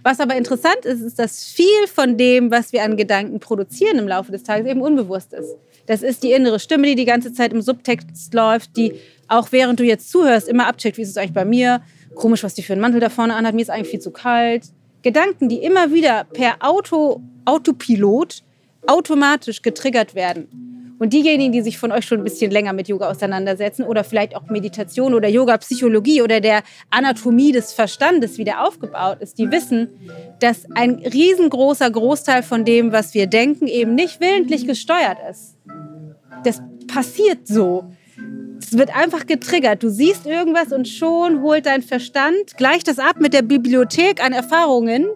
Was aber interessant ist, ist, dass viel von dem, was wir an Gedanken produzieren im Laufe des Tages, eben unbewusst ist. Das ist die innere Stimme, die die ganze Zeit im Subtext läuft, die auch während du jetzt zuhörst, immer abcheckt, wie ist es eigentlich bei mir? Komisch, was die für einen Mantel da vorne anhat, mir ist eigentlich viel zu kalt. Gedanken, die immer wieder per Auto, Autopilot automatisch getriggert werden. Und diejenigen, die sich von euch schon ein bisschen länger mit Yoga auseinandersetzen oder vielleicht auch Meditation oder Yoga-Psychologie oder der Anatomie des Verstandes, wie der aufgebaut ist, die wissen, dass ein riesengroßer Großteil von dem, was wir denken, eben nicht willentlich gesteuert ist. Das passiert so. Es wird einfach getriggert. Du siehst irgendwas und schon holt dein Verstand, gleicht das ab mit der Bibliothek an Erfahrungen,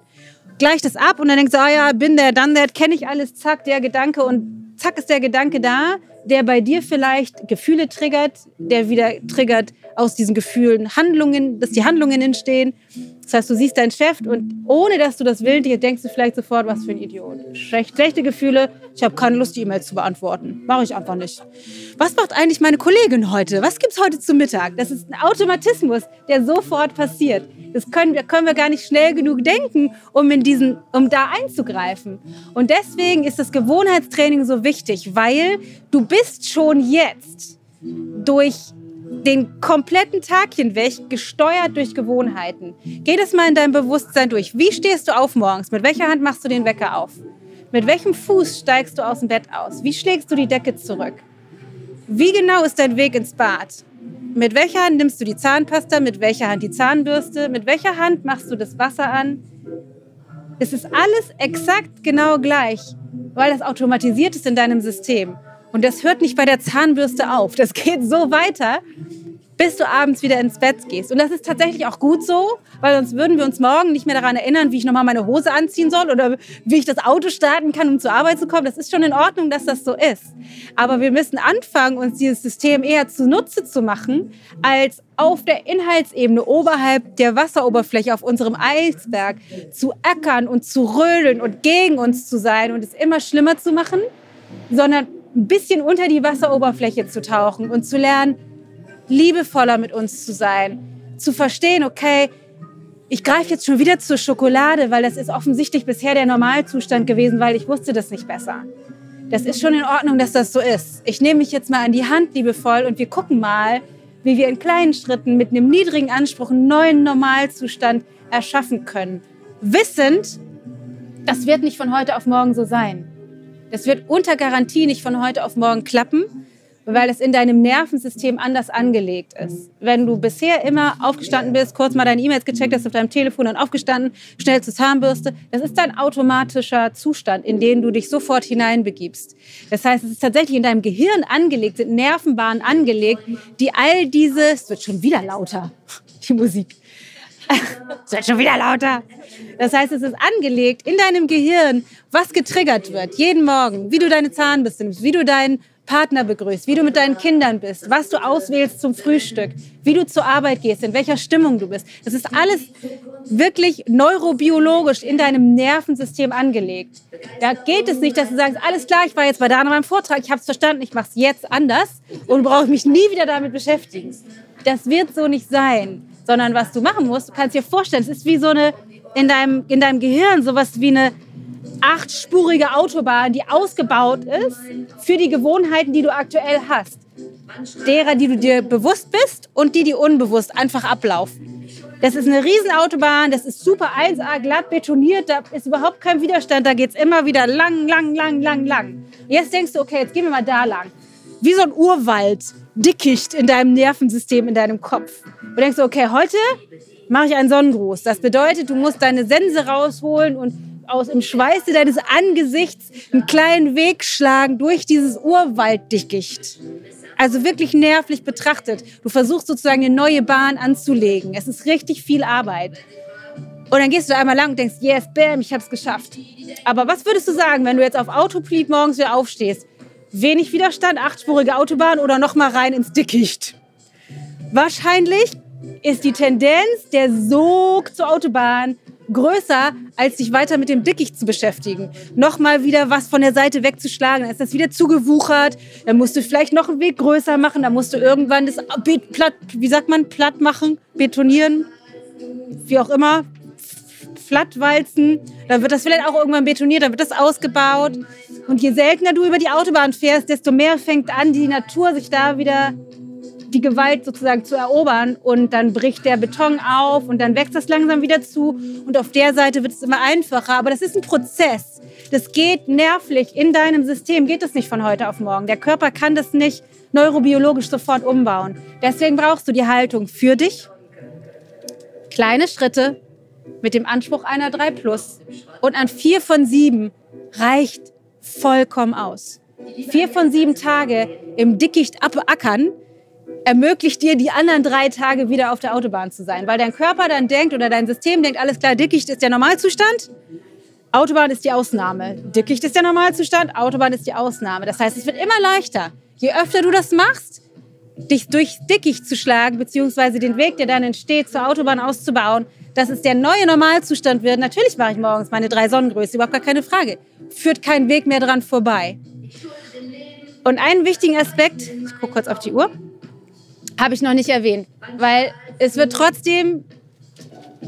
gleicht das ab und dann denkst du, ah ja, bin der, dann der, kenne ich alles, zack, der Gedanke und zack ist der Gedanke da, der bei dir vielleicht Gefühle triggert, der wieder triggert aus diesen Gefühlen Handlungen, dass die Handlungen entstehen. Das heißt, du siehst deinen Chef und ohne dass du das willst, denkst du vielleicht sofort, was für ein Idiot. Schlechte Gefühle, ich habe keine Lust, die E-Mails zu beantworten. Mache ich einfach nicht. Was macht eigentlich meine Kollegin heute? Was gibt es heute zu Mittag? Das ist ein Automatismus, der sofort passiert. Das können, wir, können wir gar nicht schnell genug denken, um, in diesen, um da einzugreifen. Und deswegen ist das Gewohnheitstraining so wichtig, weil du bist schon jetzt durch den kompletten Tag hinweg gesteuert durch Gewohnheiten. Geh das mal in deinem Bewusstsein durch. Wie stehst du auf morgens? Mit welcher Hand machst du den Wecker auf? Mit welchem Fuß steigst du aus dem Bett aus? Wie schlägst du die Decke zurück? Wie genau ist dein Weg ins Bad? Mit welcher Hand nimmst du die Zahnpasta? Mit welcher Hand die Zahnbürste? Mit welcher Hand machst du das Wasser an? Es ist alles exakt genau gleich, weil das automatisiert ist in deinem System. Und das hört nicht bei der Zahnbürste auf. Das geht so weiter, bis du abends wieder ins Bett gehst. Und das ist tatsächlich auch gut so, weil sonst würden wir uns morgen nicht mehr daran erinnern, wie ich nochmal meine Hose anziehen soll oder wie ich das Auto starten kann, um zur Arbeit zu kommen. Das ist schon in Ordnung, dass das so ist. Aber wir müssen anfangen, uns dieses System eher zunutze zu machen, als auf der Inhaltsebene oberhalb der Wasseroberfläche auf unserem Eisberg zu ackern und zu rödeln und gegen uns zu sein und es immer schlimmer zu machen, sondern ein bisschen unter die Wasseroberfläche zu tauchen und zu lernen, liebevoller mit uns zu sein, zu verstehen, okay, ich greife jetzt schon wieder zur Schokolade, weil das ist offensichtlich bisher der Normalzustand gewesen, weil ich wusste das nicht besser. Das ist schon in Ordnung, dass das so ist. Ich nehme mich jetzt mal an die Hand liebevoll und wir gucken mal, wie wir in kleinen Schritten mit einem niedrigen Anspruch einen neuen Normalzustand erschaffen können. Wissend, das wird nicht von heute auf morgen so sein. Das wird unter Garantie nicht von heute auf morgen klappen, weil es in deinem Nervensystem anders angelegt ist. Wenn du bisher immer aufgestanden bist, kurz mal deine E-Mails gecheckt hast auf deinem Telefon und aufgestanden, schnell zur Zahnbürste, das ist dein automatischer Zustand, in den du dich sofort hineinbegibst. Das heißt, es ist tatsächlich in deinem Gehirn angelegt, sind Nervenbahnen angelegt, die all diese, es wird schon wieder lauter, die Musik, es wird schon wieder lauter. Das heißt, es ist angelegt in deinem Gehirn, was getriggert wird, jeden Morgen, wie du deine Zahnbürste nimmst, wie du deinen Partner begrüßt, wie du mit deinen Kindern bist, was du auswählst zum Frühstück, wie du zur Arbeit gehst, in welcher Stimmung du bist. Das ist alles wirklich neurobiologisch in deinem Nervensystem angelegt. Da geht es nicht, dass du sagst, alles klar, ich war jetzt bei Dana beim Vortrag, ich habe es verstanden, ich mache es jetzt anders und brauche mich nie wieder damit beschäftigen. Das wird so nicht sein sondern was du machen musst, du kannst dir vorstellen, es ist wie so eine, in deinem, in deinem Gehirn sowas wie eine achtspurige Autobahn, die ausgebaut ist für die Gewohnheiten, die du aktuell hast. Derer, die du dir bewusst bist und die, die unbewusst einfach ablaufen. Das ist eine Riesenautobahn, das ist super 1A glatt betoniert, da ist überhaupt kein Widerstand, da geht es immer wieder lang, lang, lang, lang, lang. Jetzt denkst du, okay, jetzt gehen wir mal da lang. Wie so ein Urwald, Dickicht in deinem Nervensystem, in deinem Kopf. Und denkst du, okay, heute mache ich einen Sonnengruß. Das bedeutet, du musst deine Sense rausholen und aus im Schweiße deines Angesichts einen kleinen Weg schlagen durch dieses Urwalddickicht. Also wirklich nervlich betrachtet. Du versuchst sozusagen eine neue Bahn anzulegen. Es ist richtig viel Arbeit. Und dann gehst du einmal lang und denkst, yes, bam, ich habe es geschafft. Aber was würdest du sagen, wenn du jetzt auf Autopilot morgens wieder aufstehst? Wenig Widerstand, achtspurige Autobahn oder noch mal rein ins Dickicht? Wahrscheinlich ist die Tendenz, der Sog zur Autobahn größer, als sich weiter mit dem Dickicht zu beschäftigen. Nochmal wieder was von der Seite wegzuschlagen, dann ist das wieder zugewuchert. Dann musst du vielleicht noch einen Weg größer machen, dann musst du irgendwann das platt, wie sagt man, platt machen, betonieren, wie auch immer, Flattwalzen. Dann wird das vielleicht auch irgendwann betoniert, dann wird das ausgebaut. Und je seltener du über die Autobahn fährst, desto mehr fängt an, die Natur sich da wieder die Gewalt sozusagen zu erobern. Und dann bricht der Beton auf und dann wächst das langsam wieder zu. Und auf der Seite wird es immer einfacher. Aber das ist ein Prozess. Das geht nervlich in deinem System, geht das nicht von heute auf morgen. Der Körper kann das nicht neurobiologisch sofort umbauen. Deswegen brauchst du die Haltung für dich. Kleine Schritte mit dem Anspruch einer 3 Plus. Und an vier von sieben reicht vollkommen aus. Vier von sieben Tage im Dickicht abackern ermöglicht dir, die anderen drei Tage wieder auf der Autobahn zu sein. Weil dein Körper dann denkt oder dein System denkt, alles klar, Dickicht ist der Normalzustand, Autobahn ist die Ausnahme. Dickicht ist der Normalzustand, Autobahn ist die Ausnahme. Das heißt, es wird immer leichter. Je öfter du das machst, dich durch Dickicht zu schlagen, beziehungsweise den Weg, der dann entsteht, zur Autobahn auszubauen, dass es der neue Normalzustand wird. Natürlich mache ich morgens meine drei Sonnengröße, überhaupt gar keine Frage. Führt kein Weg mehr dran vorbei. Und einen wichtigen Aspekt, ich gucke kurz auf die Uhr, habe ich noch nicht erwähnt, weil es wird trotzdem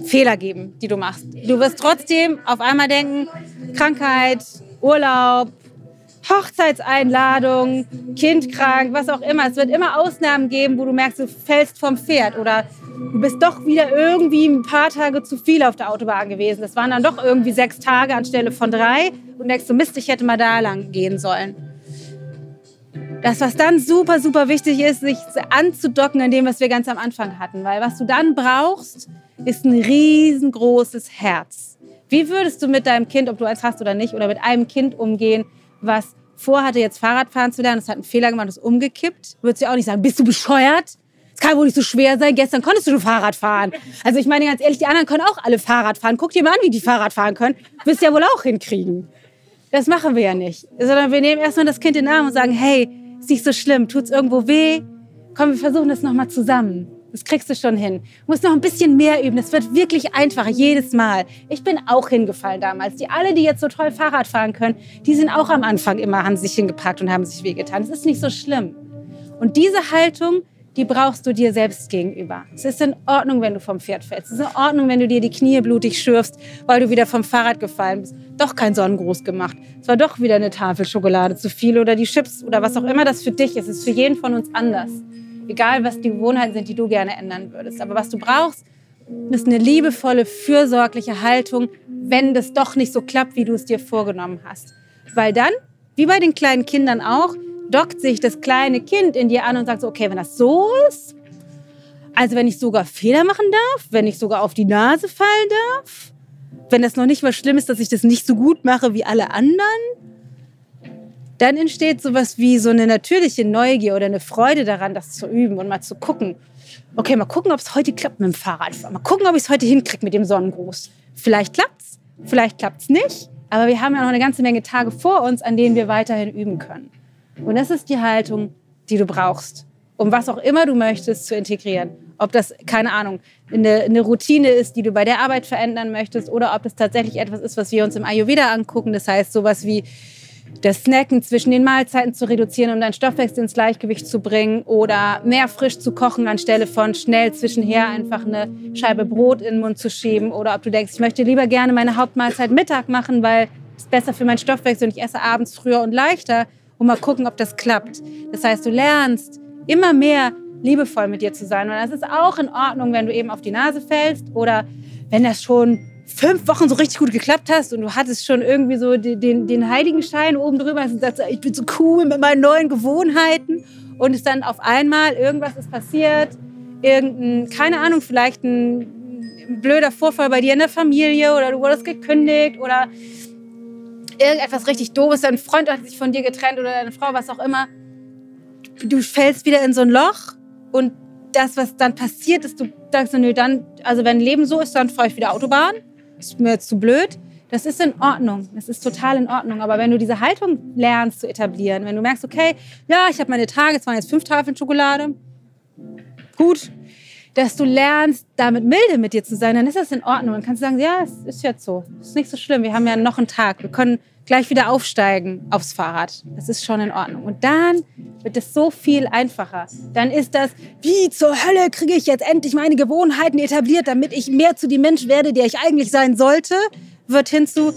Fehler geben, die du machst. Du wirst trotzdem auf einmal denken, Krankheit, Urlaub, Hochzeitseinladung, Kind krank, was auch immer. Es wird immer Ausnahmen geben, wo du merkst, du fällst vom Pferd oder du bist doch wieder irgendwie ein paar Tage zu viel auf der Autobahn gewesen. Das waren dann doch irgendwie sechs Tage anstelle von drei und denkst du, Mist, ich hätte mal da lang gehen sollen. Das, was dann super, super wichtig ist, sich anzudocken an dem, was wir ganz am Anfang hatten. Weil was du dann brauchst, ist ein riesengroßes Herz. Wie würdest du mit deinem Kind, ob du eins hast oder nicht, oder mit einem Kind umgehen, was vorhatte, jetzt Fahrradfahren zu lernen, das hat einen Fehler gemacht, ist umgekippt? Würdest du auch nicht sagen, bist du bescheuert? Es kann wohl nicht so schwer sein. Gestern konntest du schon Fahrrad fahren. Also ich meine ganz ehrlich, die anderen können auch alle Fahrrad fahren. Guck dir mal an, wie die Fahrrad fahren können. Wirst ja wohl auch hinkriegen. Das machen wir ja nicht. Sondern wir nehmen erstmal das Kind in den Arm und sagen, hey, ist nicht so schlimm. Tut's irgendwo weh? Komm, wir versuchen das nochmal zusammen. Das kriegst du schon hin. Du musst noch ein bisschen mehr üben. Es wird wirklich einfacher, jedes Mal. Ich bin auch hingefallen damals. Die alle, die jetzt so toll Fahrrad fahren können, die sind auch am Anfang immer, haben sich hingepackt und haben sich wehgetan. Es ist nicht so schlimm. Und diese Haltung, die brauchst du dir selbst gegenüber. Es ist in Ordnung, wenn du vom Pferd fällst. Es ist in Ordnung, wenn du dir die Knie blutig schürfst, weil du wieder vom Fahrrad gefallen bist. Doch kein Sonnengruß gemacht. Es war doch wieder eine Tafel Schokolade zu viel oder die Chips oder was auch immer das für dich ist. Es ist für jeden von uns anders. Egal, was die Gewohnheiten sind, die du gerne ändern würdest. Aber was du brauchst, ist eine liebevolle, fürsorgliche Haltung, wenn das doch nicht so klappt, wie du es dir vorgenommen hast. Weil dann, wie bei den kleinen Kindern auch, dockt sich das kleine Kind in dir an und sagt so, okay, wenn das so ist, also wenn ich sogar Fehler machen darf, wenn ich sogar auf die Nase fallen darf, wenn das noch nicht mal schlimm ist, dass ich das nicht so gut mache wie alle anderen, dann entsteht sowas wie so eine natürliche Neugier oder eine Freude daran, das zu üben und mal zu gucken. Okay, mal gucken, ob es heute klappt mit dem Fahrrad. Mal gucken, ob ich es heute hinkriege mit dem Sonnengruß. Vielleicht klappt's, vielleicht klappt's nicht. Aber wir haben ja noch eine ganze Menge Tage vor uns, an denen wir weiterhin üben können. Und das ist die Haltung, die du brauchst, um was auch immer du möchtest zu integrieren. Ob das, keine Ahnung, eine, eine, Routine ist, die du bei der Arbeit verändern möchtest, oder ob das tatsächlich etwas ist, was wir uns im Ayurveda angucken. Das heißt, sowas wie das Snacken zwischen den Mahlzeiten zu reduzieren, um deinen Stoffwechsel ins Gleichgewicht zu bringen oder mehr frisch zu kochen, anstelle von schnell zwischenher einfach eine Scheibe Brot in den Mund zu schieben oder ob du denkst, ich möchte lieber gerne meine Hauptmahlzeit Mittag machen, weil es besser für meinen Stoffwechsel und ich esse abends früher und leichter und mal gucken, ob das klappt. Das heißt, du lernst immer mehr liebevoll mit dir zu sein und das ist auch in Ordnung, wenn du eben auf die Nase fällst oder wenn das schon fünf Wochen so richtig gut geklappt hast und du hattest schon irgendwie so den, den, den Heiligenschein oben drüber und sagst, ich bin so cool mit meinen neuen Gewohnheiten und es dann auf einmal irgendwas ist passiert, irgendein, keine Ahnung, vielleicht ein blöder Vorfall bei dir in der Familie oder du wurdest gekündigt oder irgendetwas richtig doofes, dein Freund hat sich von dir getrennt oder deine Frau, was auch immer. Du fällst wieder in so ein Loch und das, was dann passiert ist, du sagst, nö, dann, also wenn Leben so ist, dann fahre ich wieder Autobahn ist mir jetzt zu blöd. Das ist in Ordnung. Das ist total in Ordnung. Aber wenn du diese Haltung lernst zu etablieren, wenn du merkst, okay, ja, ich habe meine Tage, es waren jetzt fünf Tafeln Schokolade, gut. Dass du lernst, damit milde mit dir zu sein, dann ist das in Ordnung. Dann kannst du sagen, ja, es ist jetzt so. Es ist nicht so schlimm. Wir haben ja noch einen Tag. Wir können gleich wieder aufsteigen aufs Fahrrad. Das ist schon in Ordnung. Und dann wird es so viel einfacher. Dann ist das, wie zur Hölle kriege ich jetzt endlich meine Gewohnheiten etabliert, damit ich mehr zu dem Mensch werde, der ich eigentlich sein sollte, wird hinzu,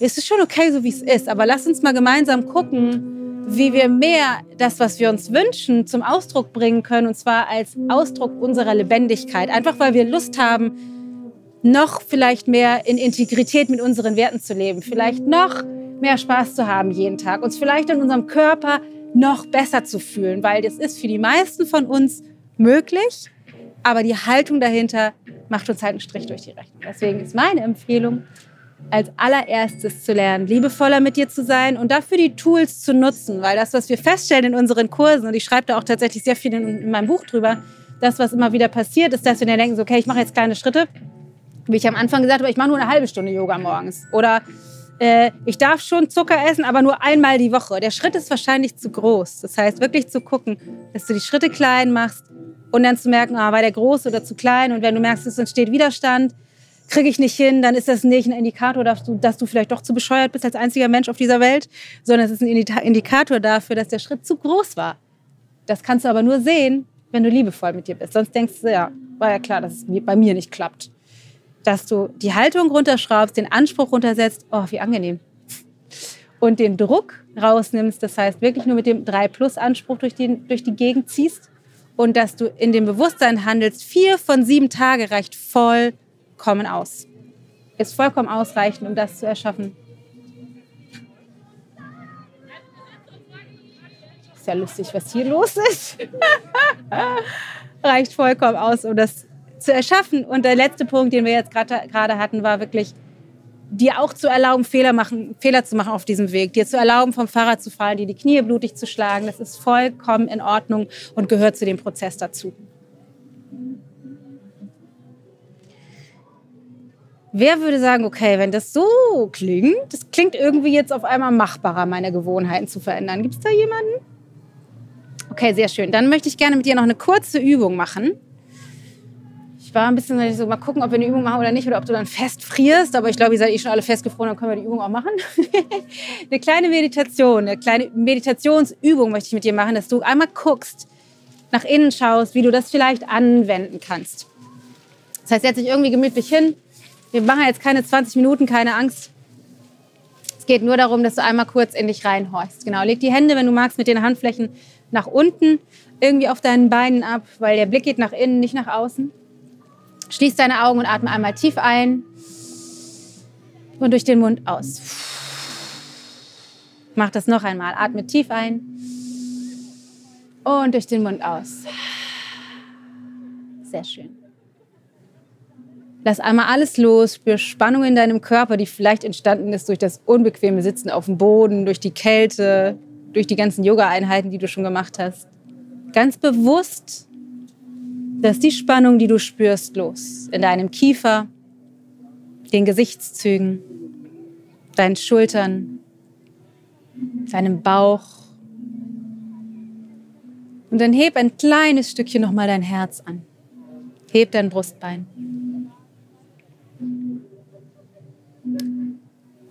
es ist schon okay, so wie es ist, aber lass uns mal gemeinsam gucken, wie wir mehr das, was wir uns wünschen, zum Ausdruck bringen können, und zwar als Ausdruck unserer Lebendigkeit. Einfach weil wir Lust haben, noch vielleicht mehr in Integrität mit unseren Werten zu leben, vielleicht noch mehr Spaß zu haben jeden Tag, uns vielleicht in unserem Körper noch besser zu fühlen, weil das ist für die meisten von uns möglich, aber die Haltung dahinter macht uns halt einen Strich durch die Rechnung. Deswegen ist meine Empfehlung, als allererstes zu lernen, liebevoller mit dir zu sein und dafür die Tools zu nutzen, weil das, was wir feststellen in unseren Kursen, und ich schreibe da auch tatsächlich sehr viel in, in meinem Buch drüber, das, was immer wieder passiert, ist, dass wir dann denken, so, okay, ich mache jetzt kleine Schritte, wie ich am Anfang gesagt habe, ich mache nur eine halbe Stunde Yoga morgens. Oder äh, ich darf schon Zucker essen, aber nur einmal die Woche. Der Schritt ist wahrscheinlich zu groß. Das heißt, wirklich zu gucken, dass du die Schritte klein machst und dann zu merken, ah, war der groß oder zu klein. Und wenn du merkst, es entsteht Widerstand, kriege ich nicht hin, dann ist das nicht ein Indikator, dass du, dass du vielleicht doch zu bescheuert bist als einziger Mensch auf dieser Welt, sondern es ist ein Indikator dafür, dass der Schritt zu groß war. Das kannst du aber nur sehen, wenn du liebevoll mit dir bist. Sonst denkst du, ja, war ja klar, dass es bei mir nicht klappt dass du die Haltung runterschraubst, den Anspruch runtersetzt, oh, wie angenehm. Und den Druck rausnimmst, das heißt wirklich nur mit dem 3-Plus-Anspruch durch die, durch die Gegend ziehst und dass du in dem Bewusstsein handelst, vier von sieben Tage reicht vollkommen aus. Ist vollkommen ausreichend, um das zu erschaffen. Ist ja lustig, was hier los ist. reicht vollkommen aus, um das zu erschaffen. Und der letzte Punkt, den wir jetzt gerade hatten, war wirklich, dir auch zu erlauben, Fehler, machen, Fehler zu machen auf diesem Weg, dir zu erlauben, vom Fahrrad zu fallen, dir die Knie blutig zu schlagen. Das ist vollkommen in Ordnung und gehört zu dem Prozess dazu. Wer würde sagen, okay, wenn das so klingt, das klingt irgendwie jetzt auf einmal machbarer, meine Gewohnheiten zu verändern. Gibt es da jemanden? Okay, sehr schön. Dann möchte ich gerne mit dir noch eine kurze Übung machen ich war ein bisschen so, mal gucken, ob wir eine Übung machen oder nicht, oder ob du dann fest frierst. Aber ich glaube, ihr seid eh schon alle festgefroren, dann können wir die Übung auch machen. eine kleine Meditation, eine kleine Meditationsübung möchte ich mit dir machen, dass du einmal guckst, nach innen schaust, wie du das vielleicht anwenden kannst. Das heißt, setz dich irgendwie gemütlich hin. Wir machen jetzt keine 20 Minuten, keine Angst. Es geht nur darum, dass du einmal kurz in dich reinhorchst. Genau, leg die Hände, wenn du magst, mit den Handflächen nach unten, irgendwie auf deinen Beinen ab, weil der Blick geht nach innen, nicht nach außen. Schließ deine Augen und atme einmal tief ein und durch den Mund aus. Mach das noch einmal. Atme tief ein und durch den Mund aus. Sehr schön. Lass einmal alles los, spür Spannung in deinem Körper, die vielleicht entstanden ist durch das unbequeme Sitzen auf dem Boden, durch die Kälte, durch die ganzen Yoga-Einheiten, die du schon gemacht hast. Ganz bewusst Lass die Spannung, die du spürst, los. In deinem Kiefer, den Gesichtszügen, deinen Schultern, deinem Bauch. Und dann heb ein kleines Stückchen nochmal dein Herz an. Heb dein Brustbein.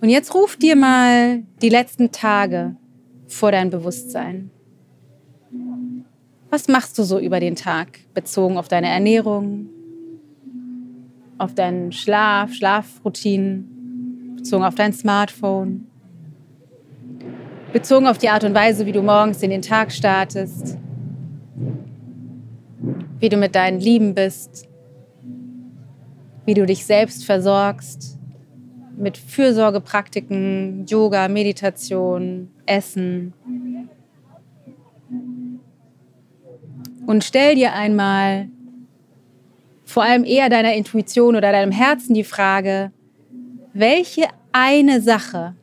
Und jetzt ruf dir mal die letzten Tage vor dein Bewusstsein. Was machst du so über den Tag, bezogen auf deine Ernährung, auf deinen Schlaf, Schlafroutinen, bezogen auf dein Smartphone, bezogen auf die Art und Weise, wie du morgens in den Tag startest, wie du mit deinen Lieben bist, wie du dich selbst versorgst mit Fürsorgepraktiken, Yoga, Meditation, Essen, Und stell dir einmal vor allem eher deiner Intuition oder deinem Herzen die Frage, welche eine Sache,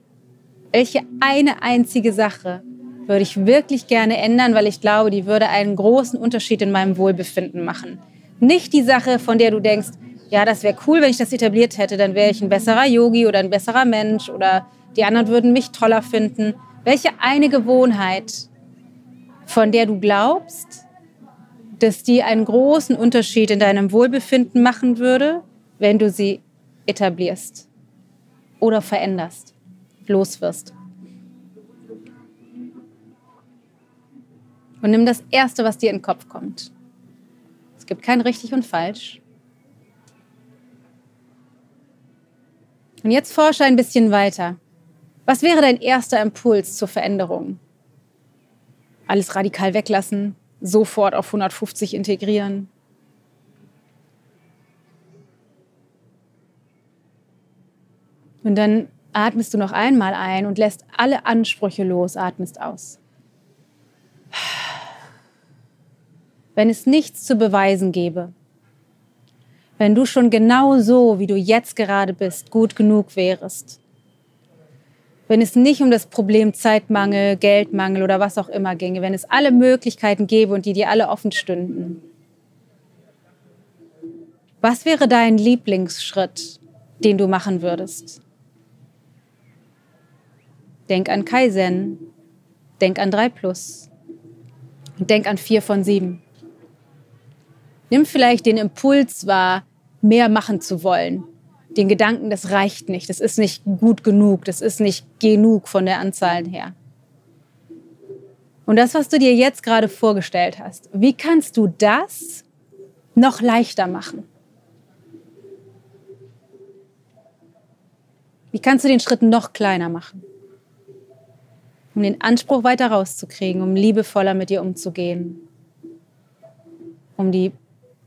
welche eine einzige Sache würde ich wirklich gerne ändern, weil ich glaube, die würde einen großen Unterschied in meinem Wohlbefinden machen. Nicht die Sache, von der du denkst, ja, das wäre cool, wenn ich das etabliert hätte, dann wäre ich ein besserer Yogi oder ein besserer Mensch oder die anderen würden mich toller finden. Welche eine Gewohnheit, von der du glaubst, dass die einen großen Unterschied in deinem Wohlbefinden machen würde, wenn du sie etablierst oder veränderst, loswirst. Und nimm das Erste, was dir in den Kopf kommt. Es gibt kein richtig und falsch. Und jetzt forsche ein bisschen weiter. Was wäre dein erster Impuls zur Veränderung? Alles radikal weglassen, sofort auf 150 integrieren. Und dann atmest du noch einmal ein und lässt alle Ansprüche los, atmest aus. Wenn es nichts zu beweisen gäbe, wenn du schon genau so, wie du jetzt gerade bist, gut genug wärest, wenn es nicht um das Problem Zeitmangel, Geldmangel oder was auch immer ginge, wenn es alle Möglichkeiten gäbe und die dir alle offen stünden. Was wäre dein Lieblingsschritt, den du machen würdest? Denk an Kaizen, denk an 3 Plus und denk an 4 von 7. Nimm vielleicht den Impuls wahr, mehr machen zu wollen, den Gedanken, das reicht nicht, das ist nicht gut genug, das ist nicht genug von der Anzahl her. Und das, was du dir jetzt gerade vorgestellt hast, wie kannst du das noch leichter machen? Wie kannst du den Schritt noch kleiner machen? Um den Anspruch weiter rauszukriegen, um liebevoller mit dir umzugehen, um die,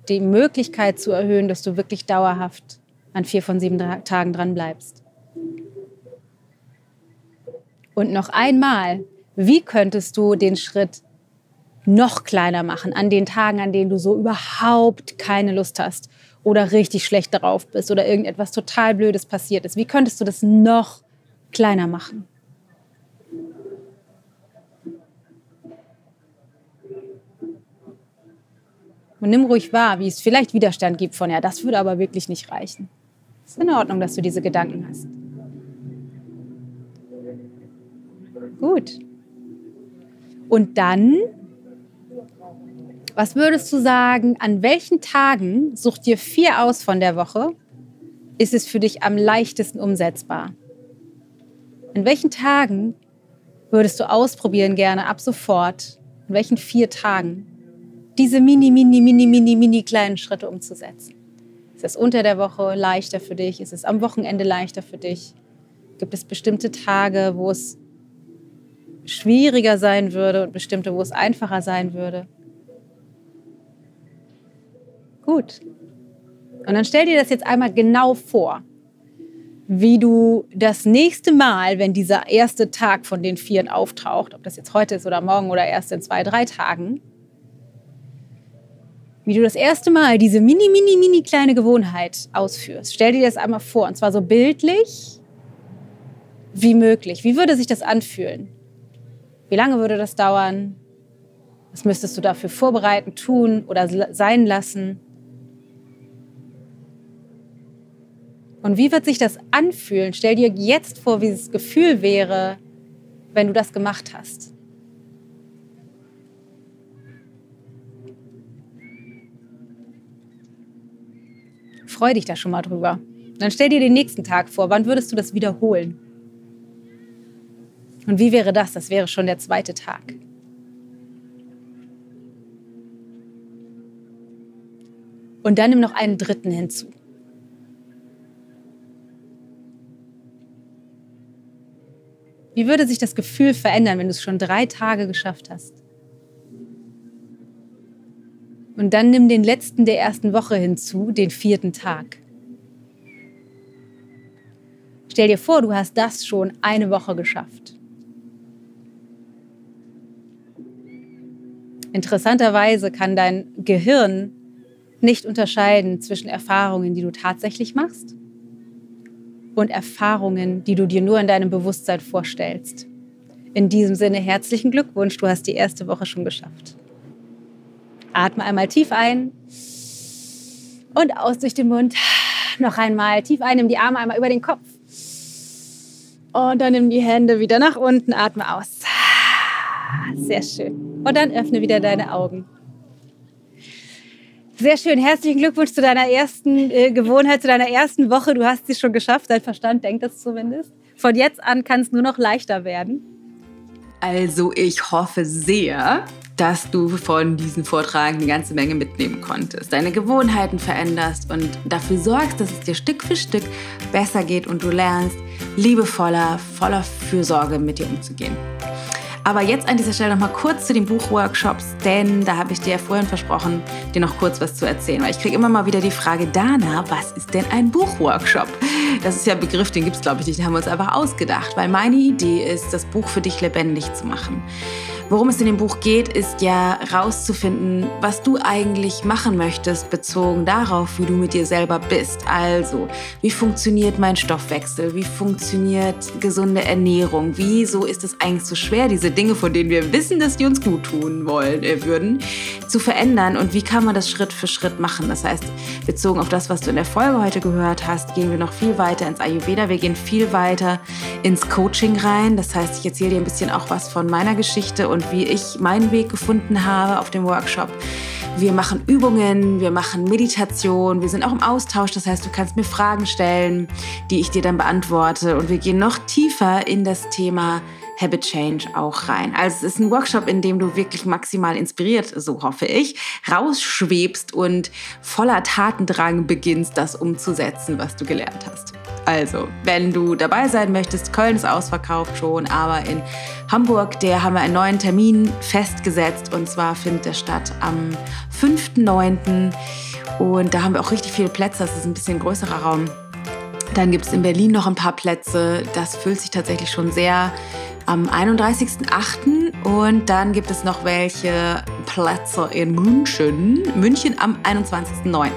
die Möglichkeit zu erhöhen, dass du wirklich dauerhaft an vier von sieben Tagen dran bleibst. Und noch einmal, wie könntest du den Schritt noch kleiner machen an den Tagen, an denen du so überhaupt keine Lust hast oder richtig schlecht darauf bist oder irgendetwas total Blödes passiert ist? Wie könntest du das noch kleiner machen? Und nimm ruhig wahr, wie es vielleicht Widerstand gibt von, ja, das würde aber wirklich nicht reichen. Ist in Ordnung, dass du diese Gedanken hast. Gut. Und dann, was würdest du sagen, an welchen Tagen, such dir vier aus von der Woche, ist es für dich am leichtesten umsetzbar? An welchen Tagen würdest du ausprobieren gerne ab sofort, an welchen vier Tagen, diese mini, mini, mini, mini, mini kleinen Schritte umzusetzen? Ist es unter der Woche leichter für dich? Ist es am Wochenende leichter für dich? Gibt es bestimmte Tage, wo es schwieriger sein würde und bestimmte, wo es einfacher sein würde? Gut. Und dann stell dir das jetzt einmal genau vor, wie du das nächste Mal, wenn dieser erste Tag von den Vieren auftaucht, ob das jetzt heute ist oder morgen oder erst in zwei, drei Tagen, wie du das erste Mal diese mini, mini, mini kleine Gewohnheit ausführst. Stell dir das einmal vor, und zwar so bildlich wie möglich. Wie würde sich das anfühlen? Wie lange würde das dauern? Was müsstest du dafür vorbereiten, tun oder sein lassen? Und wie wird sich das anfühlen? Stell dir jetzt vor, wie das Gefühl wäre, wenn du das gemacht hast. Freu dich da schon mal drüber. Dann stell dir den nächsten Tag vor. Wann würdest du das wiederholen? Und wie wäre das? Das wäre schon der zweite Tag. Und dann nimm noch einen dritten hinzu. Wie würde sich das Gefühl verändern, wenn du es schon drei Tage geschafft hast? Und dann nimm den letzten der ersten Woche hinzu, den vierten Tag. Stell dir vor, du hast das schon eine Woche geschafft. Interessanterweise kann dein Gehirn nicht unterscheiden zwischen Erfahrungen, die du tatsächlich machst und Erfahrungen, die du dir nur in deinem Bewusstsein vorstellst. In diesem Sinne herzlichen Glückwunsch, du hast die erste Woche schon geschafft. Atme einmal tief ein und aus durch den Mund. Noch einmal tief ein, nimm die Arme einmal über den Kopf. Und dann nimm die Hände wieder nach unten, atme aus. Sehr schön. Und dann öffne wieder deine Augen. Sehr schön. Herzlichen Glückwunsch zu deiner ersten äh, Gewohnheit, zu deiner ersten Woche. Du hast sie schon geschafft. Dein Verstand denkt das zumindest. Von jetzt an kann es nur noch leichter werden. Also ich hoffe sehr, dass du von diesem Vortrag eine ganze Menge mitnehmen konntest, deine Gewohnheiten veränderst und dafür sorgst, dass es dir Stück für Stück besser geht und du lernst, liebevoller, voller Fürsorge mit dir umzugehen. Aber jetzt an dieser Stelle noch mal kurz zu den Buchworkshops, denn da habe ich dir ja vorhin versprochen, dir noch kurz was zu erzählen. Weil ich kriege immer mal wieder die Frage, Dana, was ist denn ein Buchworkshop? Das ist ja ein Begriff, den gibt es, glaube ich, nicht. Den haben wir uns einfach ausgedacht, weil meine Idee ist, das Buch für dich lebendig zu machen. Worum es in dem Buch geht, ist ja rauszufinden, was du eigentlich machen möchtest, bezogen darauf, wie du mit dir selber bist. Also, wie funktioniert mein Stoffwechsel? Wie funktioniert gesunde Ernährung? Wieso ist es eigentlich so schwer, diese Dinge, von denen wir wissen, dass die uns gut tun wollen, äh, würden, zu verändern? Und wie kann man das Schritt für Schritt machen? Das heißt, bezogen auf das, was du in der Folge heute gehört hast, gehen wir noch viel weiter ins Ayurveda. Wir gehen viel weiter ins Coaching rein. Das heißt, ich erzähle dir ein bisschen auch was von meiner Geschichte und und wie ich meinen Weg gefunden habe auf dem Workshop. Wir machen Übungen, wir machen Meditation, wir sind auch im Austausch. Das heißt, du kannst mir Fragen stellen, die ich dir dann beantworte. Und wir gehen noch tiefer in das Thema Habit Change auch rein. Also es ist ein Workshop, in dem du wirklich maximal inspiriert, so hoffe ich, rausschwebst und voller Tatendrang beginnst, das umzusetzen, was du gelernt hast. Also, wenn du dabei sein möchtest, Köln ist ausverkauft schon, aber in Hamburg, der haben wir einen neuen Termin festgesetzt und zwar findet der statt am 5.9. Und da haben wir auch richtig viele Plätze, das ist ein bisschen größerer Raum. Dann gibt es in Berlin noch ein paar Plätze, das füllt sich tatsächlich schon sehr am 31.8. und dann gibt es noch welche Plätze in München, München am 21.9.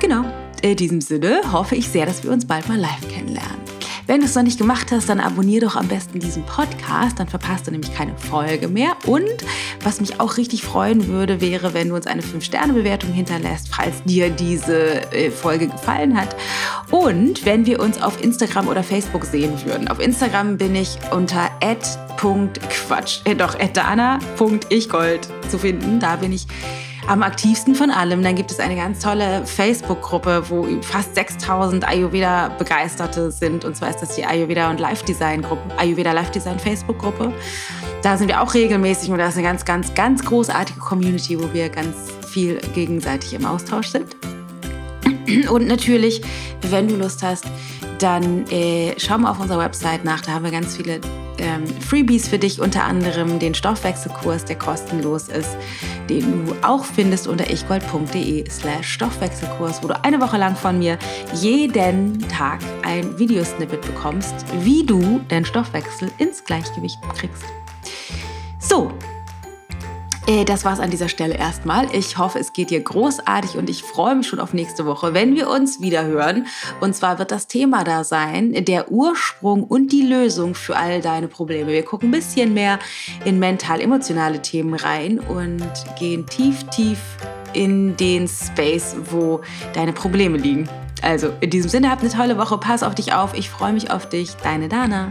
Genau, in diesem Sinne hoffe ich sehr, dass wir uns bald mal live kennenlernen. Wenn du es noch nicht gemacht hast, dann abonniere doch am besten diesen Podcast, dann verpasst du nämlich keine Folge mehr. Und was mich auch richtig freuen würde, wäre, wenn du uns eine 5-Sterne-Bewertung hinterlässt, falls dir diese äh, Folge gefallen hat. Und wenn wir uns auf Instagram oder Facebook sehen würden. Auf Instagram bin ich unter @quatsch, äh, doch @dana.ichgold zu finden. Da bin ich am aktivsten von allem. Dann gibt es eine ganz tolle Facebook-Gruppe, wo fast 6000 Ayurveda-Begeisterte sind. Und zwar ist das die Ayurveda und Life Design-Gruppe, Ayurveda Life Design Facebook-Gruppe. Da sind wir auch regelmäßig und da ist eine ganz, ganz, ganz großartige Community, wo wir ganz viel gegenseitig im Austausch sind. Und natürlich, wenn du Lust hast, dann äh, schau mal auf unserer Website nach. Da haben wir ganz viele ähm, Freebies für dich, unter anderem den Stoffwechselkurs, der kostenlos ist, den du auch findest unter ichgold.de slash Stoffwechselkurs, wo du eine Woche lang von mir jeden Tag ein Videosnippet bekommst, wie du deinen Stoffwechsel ins Gleichgewicht kriegst. So, das war's an dieser Stelle erstmal. Ich hoffe, es geht dir großartig und ich freue mich schon auf nächste Woche, wenn wir uns wieder hören. Und zwar wird das Thema da sein, der Ursprung und die Lösung für all deine Probleme. Wir gucken ein bisschen mehr in mental-emotionale Themen rein und gehen tief, tief in den Space, wo deine Probleme liegen. Also in diesem Sinne, habt eine tolle Woche, pass auf dich auf, ich freue mich auf dich, deine Dana.